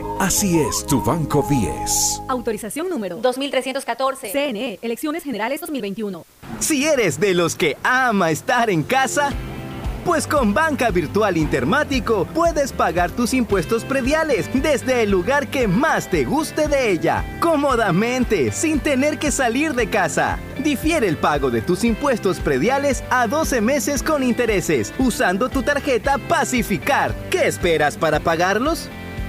Así es tu Banco 10. Autorización número 2314. CNE, Elecciones Generales 2021. Si eres de los que ama estar en casa, pues con Banca Virtual Intermático puedes pagar tus impuestos prediales desde el lugar que más te guste de ella, cómodamente, sin tener que salir de casa. Difiere el pago de tus impuestos prediales a 12 meses con intereses, usando tu tarjeta Pacificar. ¿Qué esperas para pagarlos?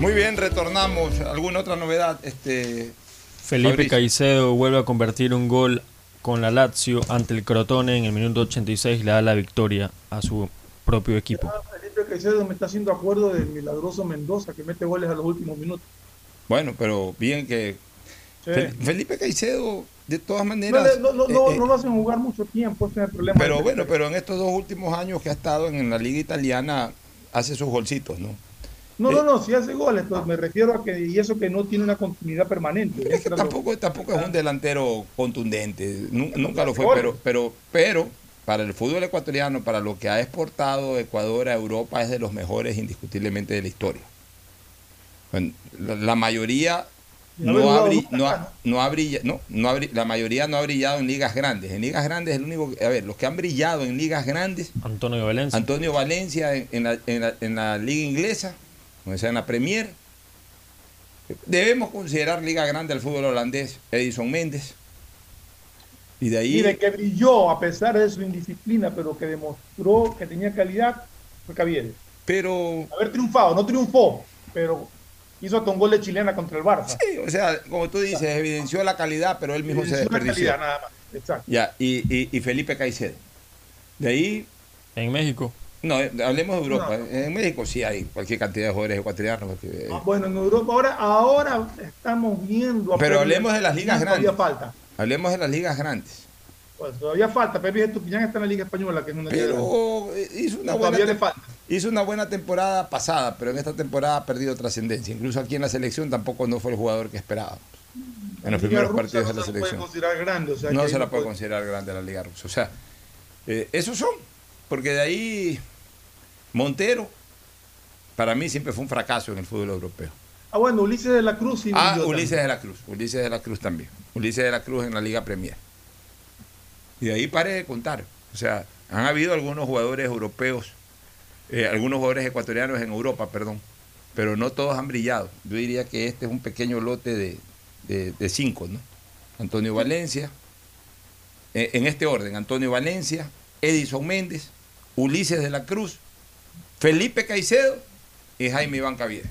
Muy bien, retornamos. ¿Alguna otra novedad? Este, Felipe Fabricio? Caicedo vuelve a convertir un gol con la Lazio ante el Crotone en el minuto 86 y le da la victoria a su propio equipo. Felipe Caicedo me está haciendo acuerdo del milagroso Mendoza que mete goles a los últimos minutos. Bueno, pero bien que Sí. Felipe Caicedo, de todas maneras. le- no, no, no, eh, eh, no lo hacen jugar mucho tiempo, ese es el problema. pero bueno, pero en estos dos últimos años que ha estado en la liga italiana, hace sus golcitos, ¿no? No, Eh, no, no, si hace goles, pues me refiero a que, y eso que no tiene una continuidad permanente. Es que tampoco, tampoco es un delantero contundente, nu- nunca lo fue, pero, pero, pero para el fútbol ecuatoriano, para lo que ha exportado Ecuador a Europa, es de los mejores indiscutiblemente de la historia. La, mayoría no ha, jugado bri- nunca no ha- no ha brilla- no, no ha la mayoría no ha brillado en ligas grandes. En ligas grandes el único, que- a ver, los que han brillado en ligas grandes, Antonio Valencia. Antonio Valencia en, en la, en la- en la liga inglesa, o sea, en la Premier. Debemos considerar liga grande al fútbol holandés, Edison Méndez. Y de ahí... Y de que brilló a pesar de su indisciplina, pero que demostró que tenía calidad, fue Cavieres. Pero... Haber triunfado, no triunfó, pero hizo hasta un gol de chilena contra el Barça. Sí, o sea, como tú dices, evidenció la calidad, pero él mismo se la desperdició. calidad, nada más. Exacto. Ya, y, y- y Felipe Caicedo. De ahí... En México. No, eh, hablemos de Europa. No. En México sí hay cualquier cantidad de jugadores ecuatorianos. porque, eh, Ah, Bueno, en Europa ahora, ahora estamos viendo. a Pero hablemos de las ligas grandes. Todavía falta. hablemos de las ligas grandes. Pues, todavía falta. Pepe Estupiñán está en la Liga Española, que es una liga. Pero eh, hizo una, No, buena todavía le falta. hizo una buena temporada pasada, pero en esta temporada ha perdido trascendencia. Incluso aquí en la selección tampoco no fue el jugador que esperábamos en los Liga primeros rusa partidos de la se puede selección. considerar grande. O sea, no se la puede puede- considerar grande la Liga Rusa. O sea, eh, esos son. Porque de ahí Montero, para mí siempre fue un fracaso en el fútbol europeo. Ah, bueno, Ulises de la Cruz y Ah, Ulises también. de la Cruz. Ulises de la Cruz también. Ulises de la Cruz en la Liga Premier. Y de ahí pare de contar. O sea, han habido algunos jugadores europeos, eh, algunos jugadores ecuatorianos en Europa, perdón, pero no todos han brillado. Yo diría que este es un pequeño lote de, de- de cinco, ¿no? Antonio Valencia, eh, en este orden, Antonio Valencia, Edison Méndez, Ulises de la Cruz, Felipe Caicedo y Jaime Iván Caviedes.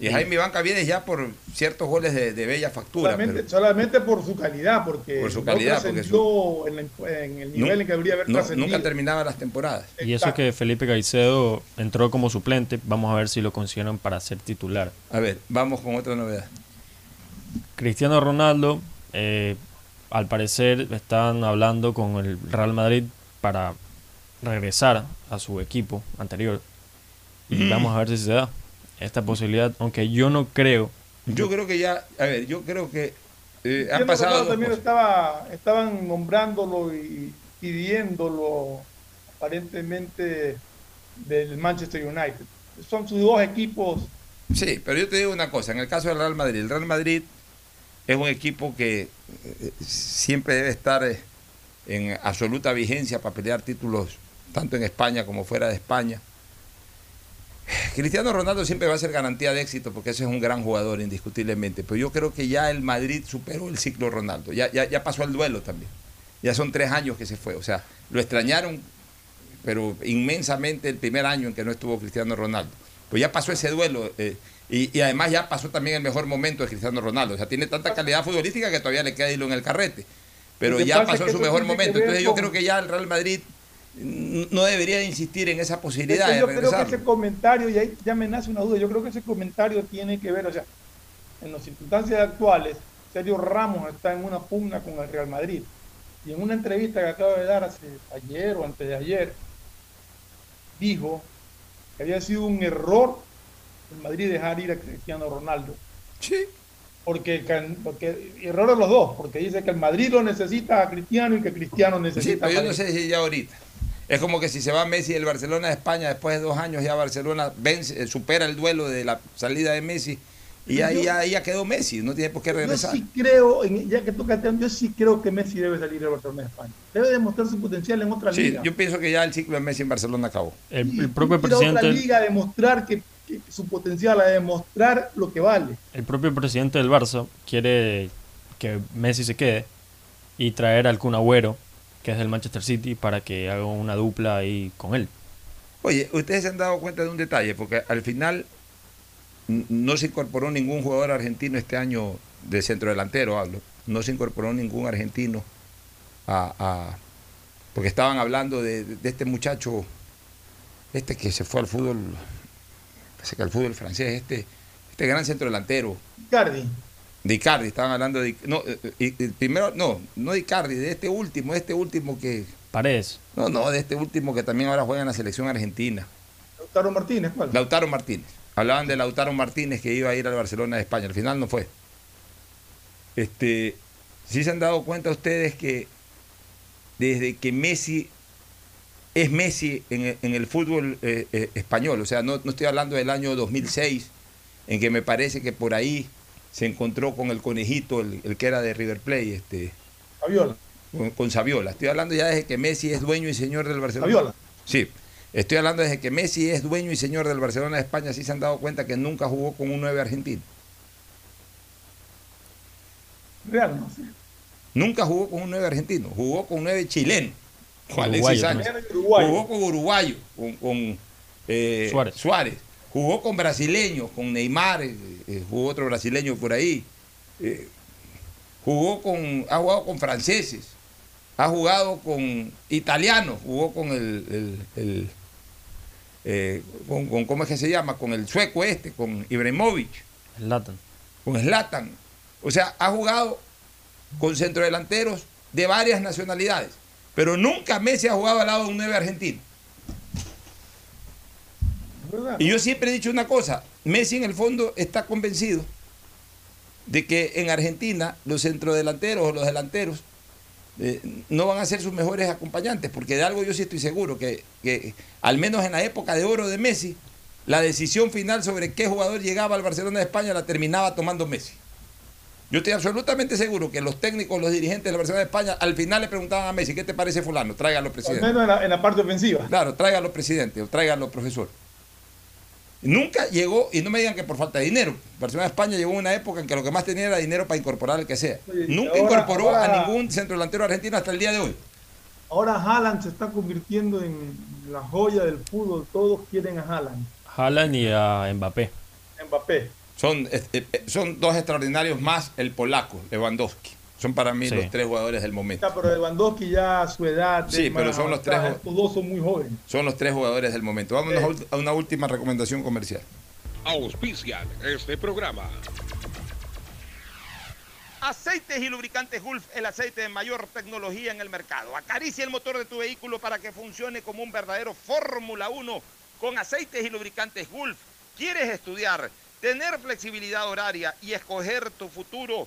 Y Jaime Iván Caviedes ya por ciertos goles de, de bella factura. Solamente, pero- solamente por su calidad, porque Por su no calidad, porque en, la- en el nivel Nu- en que debería haber no- trascendido. nunca terminaba las temporadas. Y eso que Felipe Caicedo entró como suplente, vamos a ver si lo consideran para ser titular. A ver, vamos con otra novedad. Cristiano Ronaldo, eh, al parecer están hablando con el Real Madrid para regresar a su equipo anterior. Y Mm. vamos a ver si se da esta posibilidad, aunque yo no creo. Yo creo que ya, a ver, yo creo que eh, han pasado también estaba, estaban nombrándolo y pidiéndolo aparentemente del Manchester United. Son sus dos equipos. Sí, pero yo te digo una cosa, en el caso del Real Madrid, el Real Madrid es un equipo que eh, siempre debe estar eh, en absoluta vigencia para pelear títulos tanto en España como fuera de España. Cristiano Ronaldo siempre va a ser garantía de éxito porque ese es un gran jugador indiscutiblemente, pero yo creo que ya el Madrid superó el ciclo Ronaldo, ya, ya, ya pasó el duelo también, ya son tres años que se fue, o sea, lo extrañaron, pero inmensamente el primer año en que no estuvo Cristiano Ronaldo, pues ya pasó ese duelo eh, y, y, además ya pasó también el mejor momento de Cristiano Ronaldo, o sea, tiene tanta calidad futbolística que todavía le queda hilo en el carrete, pero ya pasó su mejor momento, entonces yo creo que ya el Real Madrid no debería insistir en esa posibilidad. Yo creo que ese comentario, y ahí ya me nace una duda, yo creo que ese comentario tiene que ver, o sea, en las circunstancias actuales, Sergio Ramos está en una pugna con el Real Madrid. Y en una entrevista que acaba de dar hace ayer o antes de ayer, dijo que había sido un error el Madrid dejar ir a Cristiano Ronaldo. Sí. Porque, porque error de los dos, porque dice que el Madrid lo necesita a Cristiano y que Cristiano necesita sí, pero yo no sé si ya ahorita. Es como que si se va Messi del Barcelona de España, después de dos años ya Barcelona vence, eh, supera el duelo de la salida de Messi y ahí ya, ya, quedó Messi, no tiene por qué regresar. Yo sí creo, ya que toca yo sí creo que Messi debe salir del Barcelona de España. Debe demostrar su potencial en otra sí, liga. Yo pienso que ya el ciclo de Messi en Barcelona acabó. El, propio quiere otra presidente, liga a demostrar que, que su potencial, a demostrar lo que vale. el propio presidente del Barça quiere que Messi se quede y traer al Kun Agüero, que es del Manchester City, para que haga una dupla ahí con él. Oye, ustedes se han dado cuenta de un detalle, porque al final no se incorporó ningún jugador argentino este año de centro delantero, hablo. No se incorporó ningún argentino a, a- porque estaban hablando de, de este muchacho, este que se fue al fútbol, parece que al fútbol francés, este, este gran centro delantero, Cardi. De Icardi, estaban hablando de no, eh, eh, eh, primero, no, no de Icardi, de este último, este último que, Paredes. no, no, de este último que también ahora juega en la selección argentina. Lautaro Martínez, ¿cuál? Lautaro Martínez. Hablaban de Lautaro Martínez que iba a ir al Barcelona de España. Al final no fue. Este, sí se han dado cuenta ustedes que desde que Messi es Messi en el, en el fútbol eh, eh, español, o sea, no, no estoy hablando del año 2006, en que me parece que por ahí se encontró con el conejito, el, el que era de River Plate, este, Fabiola. con, con Saviola. Estoy hablando ya desde que Messi es dueño y señor del Barcelona. Saviola. Sí. Estoy hablando desde que Messi es dueño y señor del Barcelona de España. Sí se han dado cuenta que nunca jugó con un 9 argentino. Real, no sé. Nunca jugó con un 9 argentino. Jugó con un 9 chileno. Con Uruguayo. Sánchez. Jugó con uruguayo. Con, con, eh, Suárez. Jugó con brasileños, con Neymar. eh, eh, jugó otro brasileño por ahí. Eh, jugó con, ha jugado con franceses. Ha jugado con italianos. Jugó con el, el- el, eh, con, con- ¿cómo es que se llama? Con el sueco este, con Ibrahimovic, Zlatan. con Zlatan. O sea, ha jugado con centrodelanteros de varias nacionalidades. Pero nunca Messi ha jugado al lado de un 9 argentino. ¿Verdad? Y yo siempre he dicho una cosa, Messi en el fondo está convencido de que en Argentina los centrodelanteros o los delanteros eh, no van a ser sus mejores acompañantes, porque de algo yo sí estoy seguro, que, que al menos en la época de oro de Messi, la decisión final sobre qué jugador llegaba al Barcelona de España la terminaba tomando Messi. Yo estoy absolutamente seguro que los técnicos, los dirigentes del Barcelona de España, al final le preguntaban a Messi, ¿qué te parece fulano? Tráigalo, Al presidente. menos en la, en la parte ofensiva. Claro, tráigalo presidente o tráigalo profesor. Nunca llegó, y no me digan que por falta de dinero. Barcelona de España llegó una época en que lo que más tenía era dinero para incorporar al que sea. Oye, Nunca ahora- incorporó ahora- a ningún centro delantero argentino hasta el día de hoy. Ahora Haaland se está convirtiendo en la joya del fútbol. Todos quieren a Haaland. Haaland y a Mbappé. Mbappé. Son, eh, eh, son dos extraordinarios más el polaco, Lewandowski. Son para mí Sí. los tres jugadores del momento. Está, pero Lewandowski ya a su edad. Sí, pero más son los tres-. Estos dos son muy jóvenes. Son los tres jugadores del momento. Vámonos a una última recomendación comercial. Auspician este programa. Aceites y lubricantes Gulf, el aceite de mayor tecnología en el mercado. Acaricia el motor de tu vehículo para que funcione como un verdadero Fórmula 1 con aceites y lubricantes Gulf. ¿Quieres estudiar, tener flexibilidad horaria y escoger tu futuro?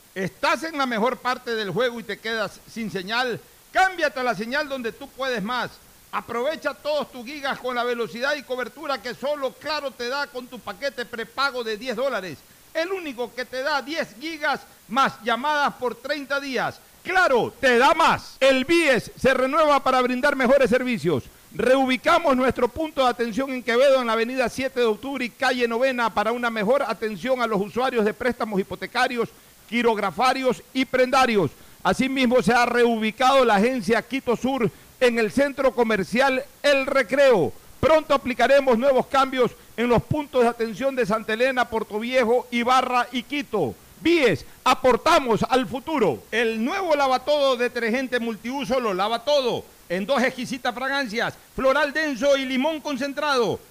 ¿Estás en la mejor parte del juego y te quedas sin señal? Cámbiate a la señal donde tú puedes más. Aprovecha todos tus gigas con la velocidad y cobertura que solo Claro te da con tu paquete prepago de 10 dólares. El único que te da 10 gigas más llamadas por 30 días. Claro, te da más. El BIES se renueva para brindar mejores servicios. Reubicamos nuestro punto de atención en Quevedo en la avenida 7 de octubre y calle Novena para una mejor atención a los usuarios de préstamos hipotecarios, quirografarios y prendarios. Asimismo se ha reubicado la agencia Quito Sur en el centro comercial El Recreo. Pronto aplicaremos nuevos cambios en los puntos de atención de Santa Elena, Puerto Viejo, Ibarra y Quito. Bies, aportamos al futuro. El nuevo lavatodo detergente multiuso lo lava todo. En dos exquisitas fragancias, floral denso y limón concentrado.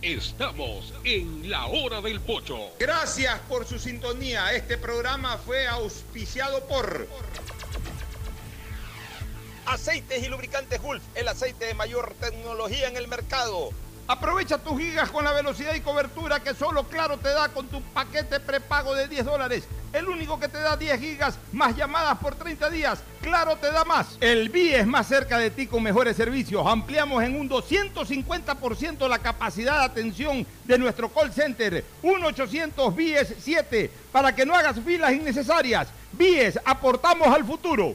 Estamos en la hora del pocho. Gracias por su sintonía. Este programa fue auspiciado por Aceites y lubricantes Gulf, el aceite de mayor tecnología en el mercado. Aprovecha tus gigas con la velocidad y cobertura que solo Claro te da con tu paquete prepago de 10 dólares. El único que te da 10 gigas más llamadas por 30 días. Claro te da más. El BIE es más cerca de ti con mejores servicios. Ampliamos en un 250% la capacidad de atención de nuestro call center. 1-800 BIES 7 para que no hagas filas innecesarias. BIES, aportamos al futuro.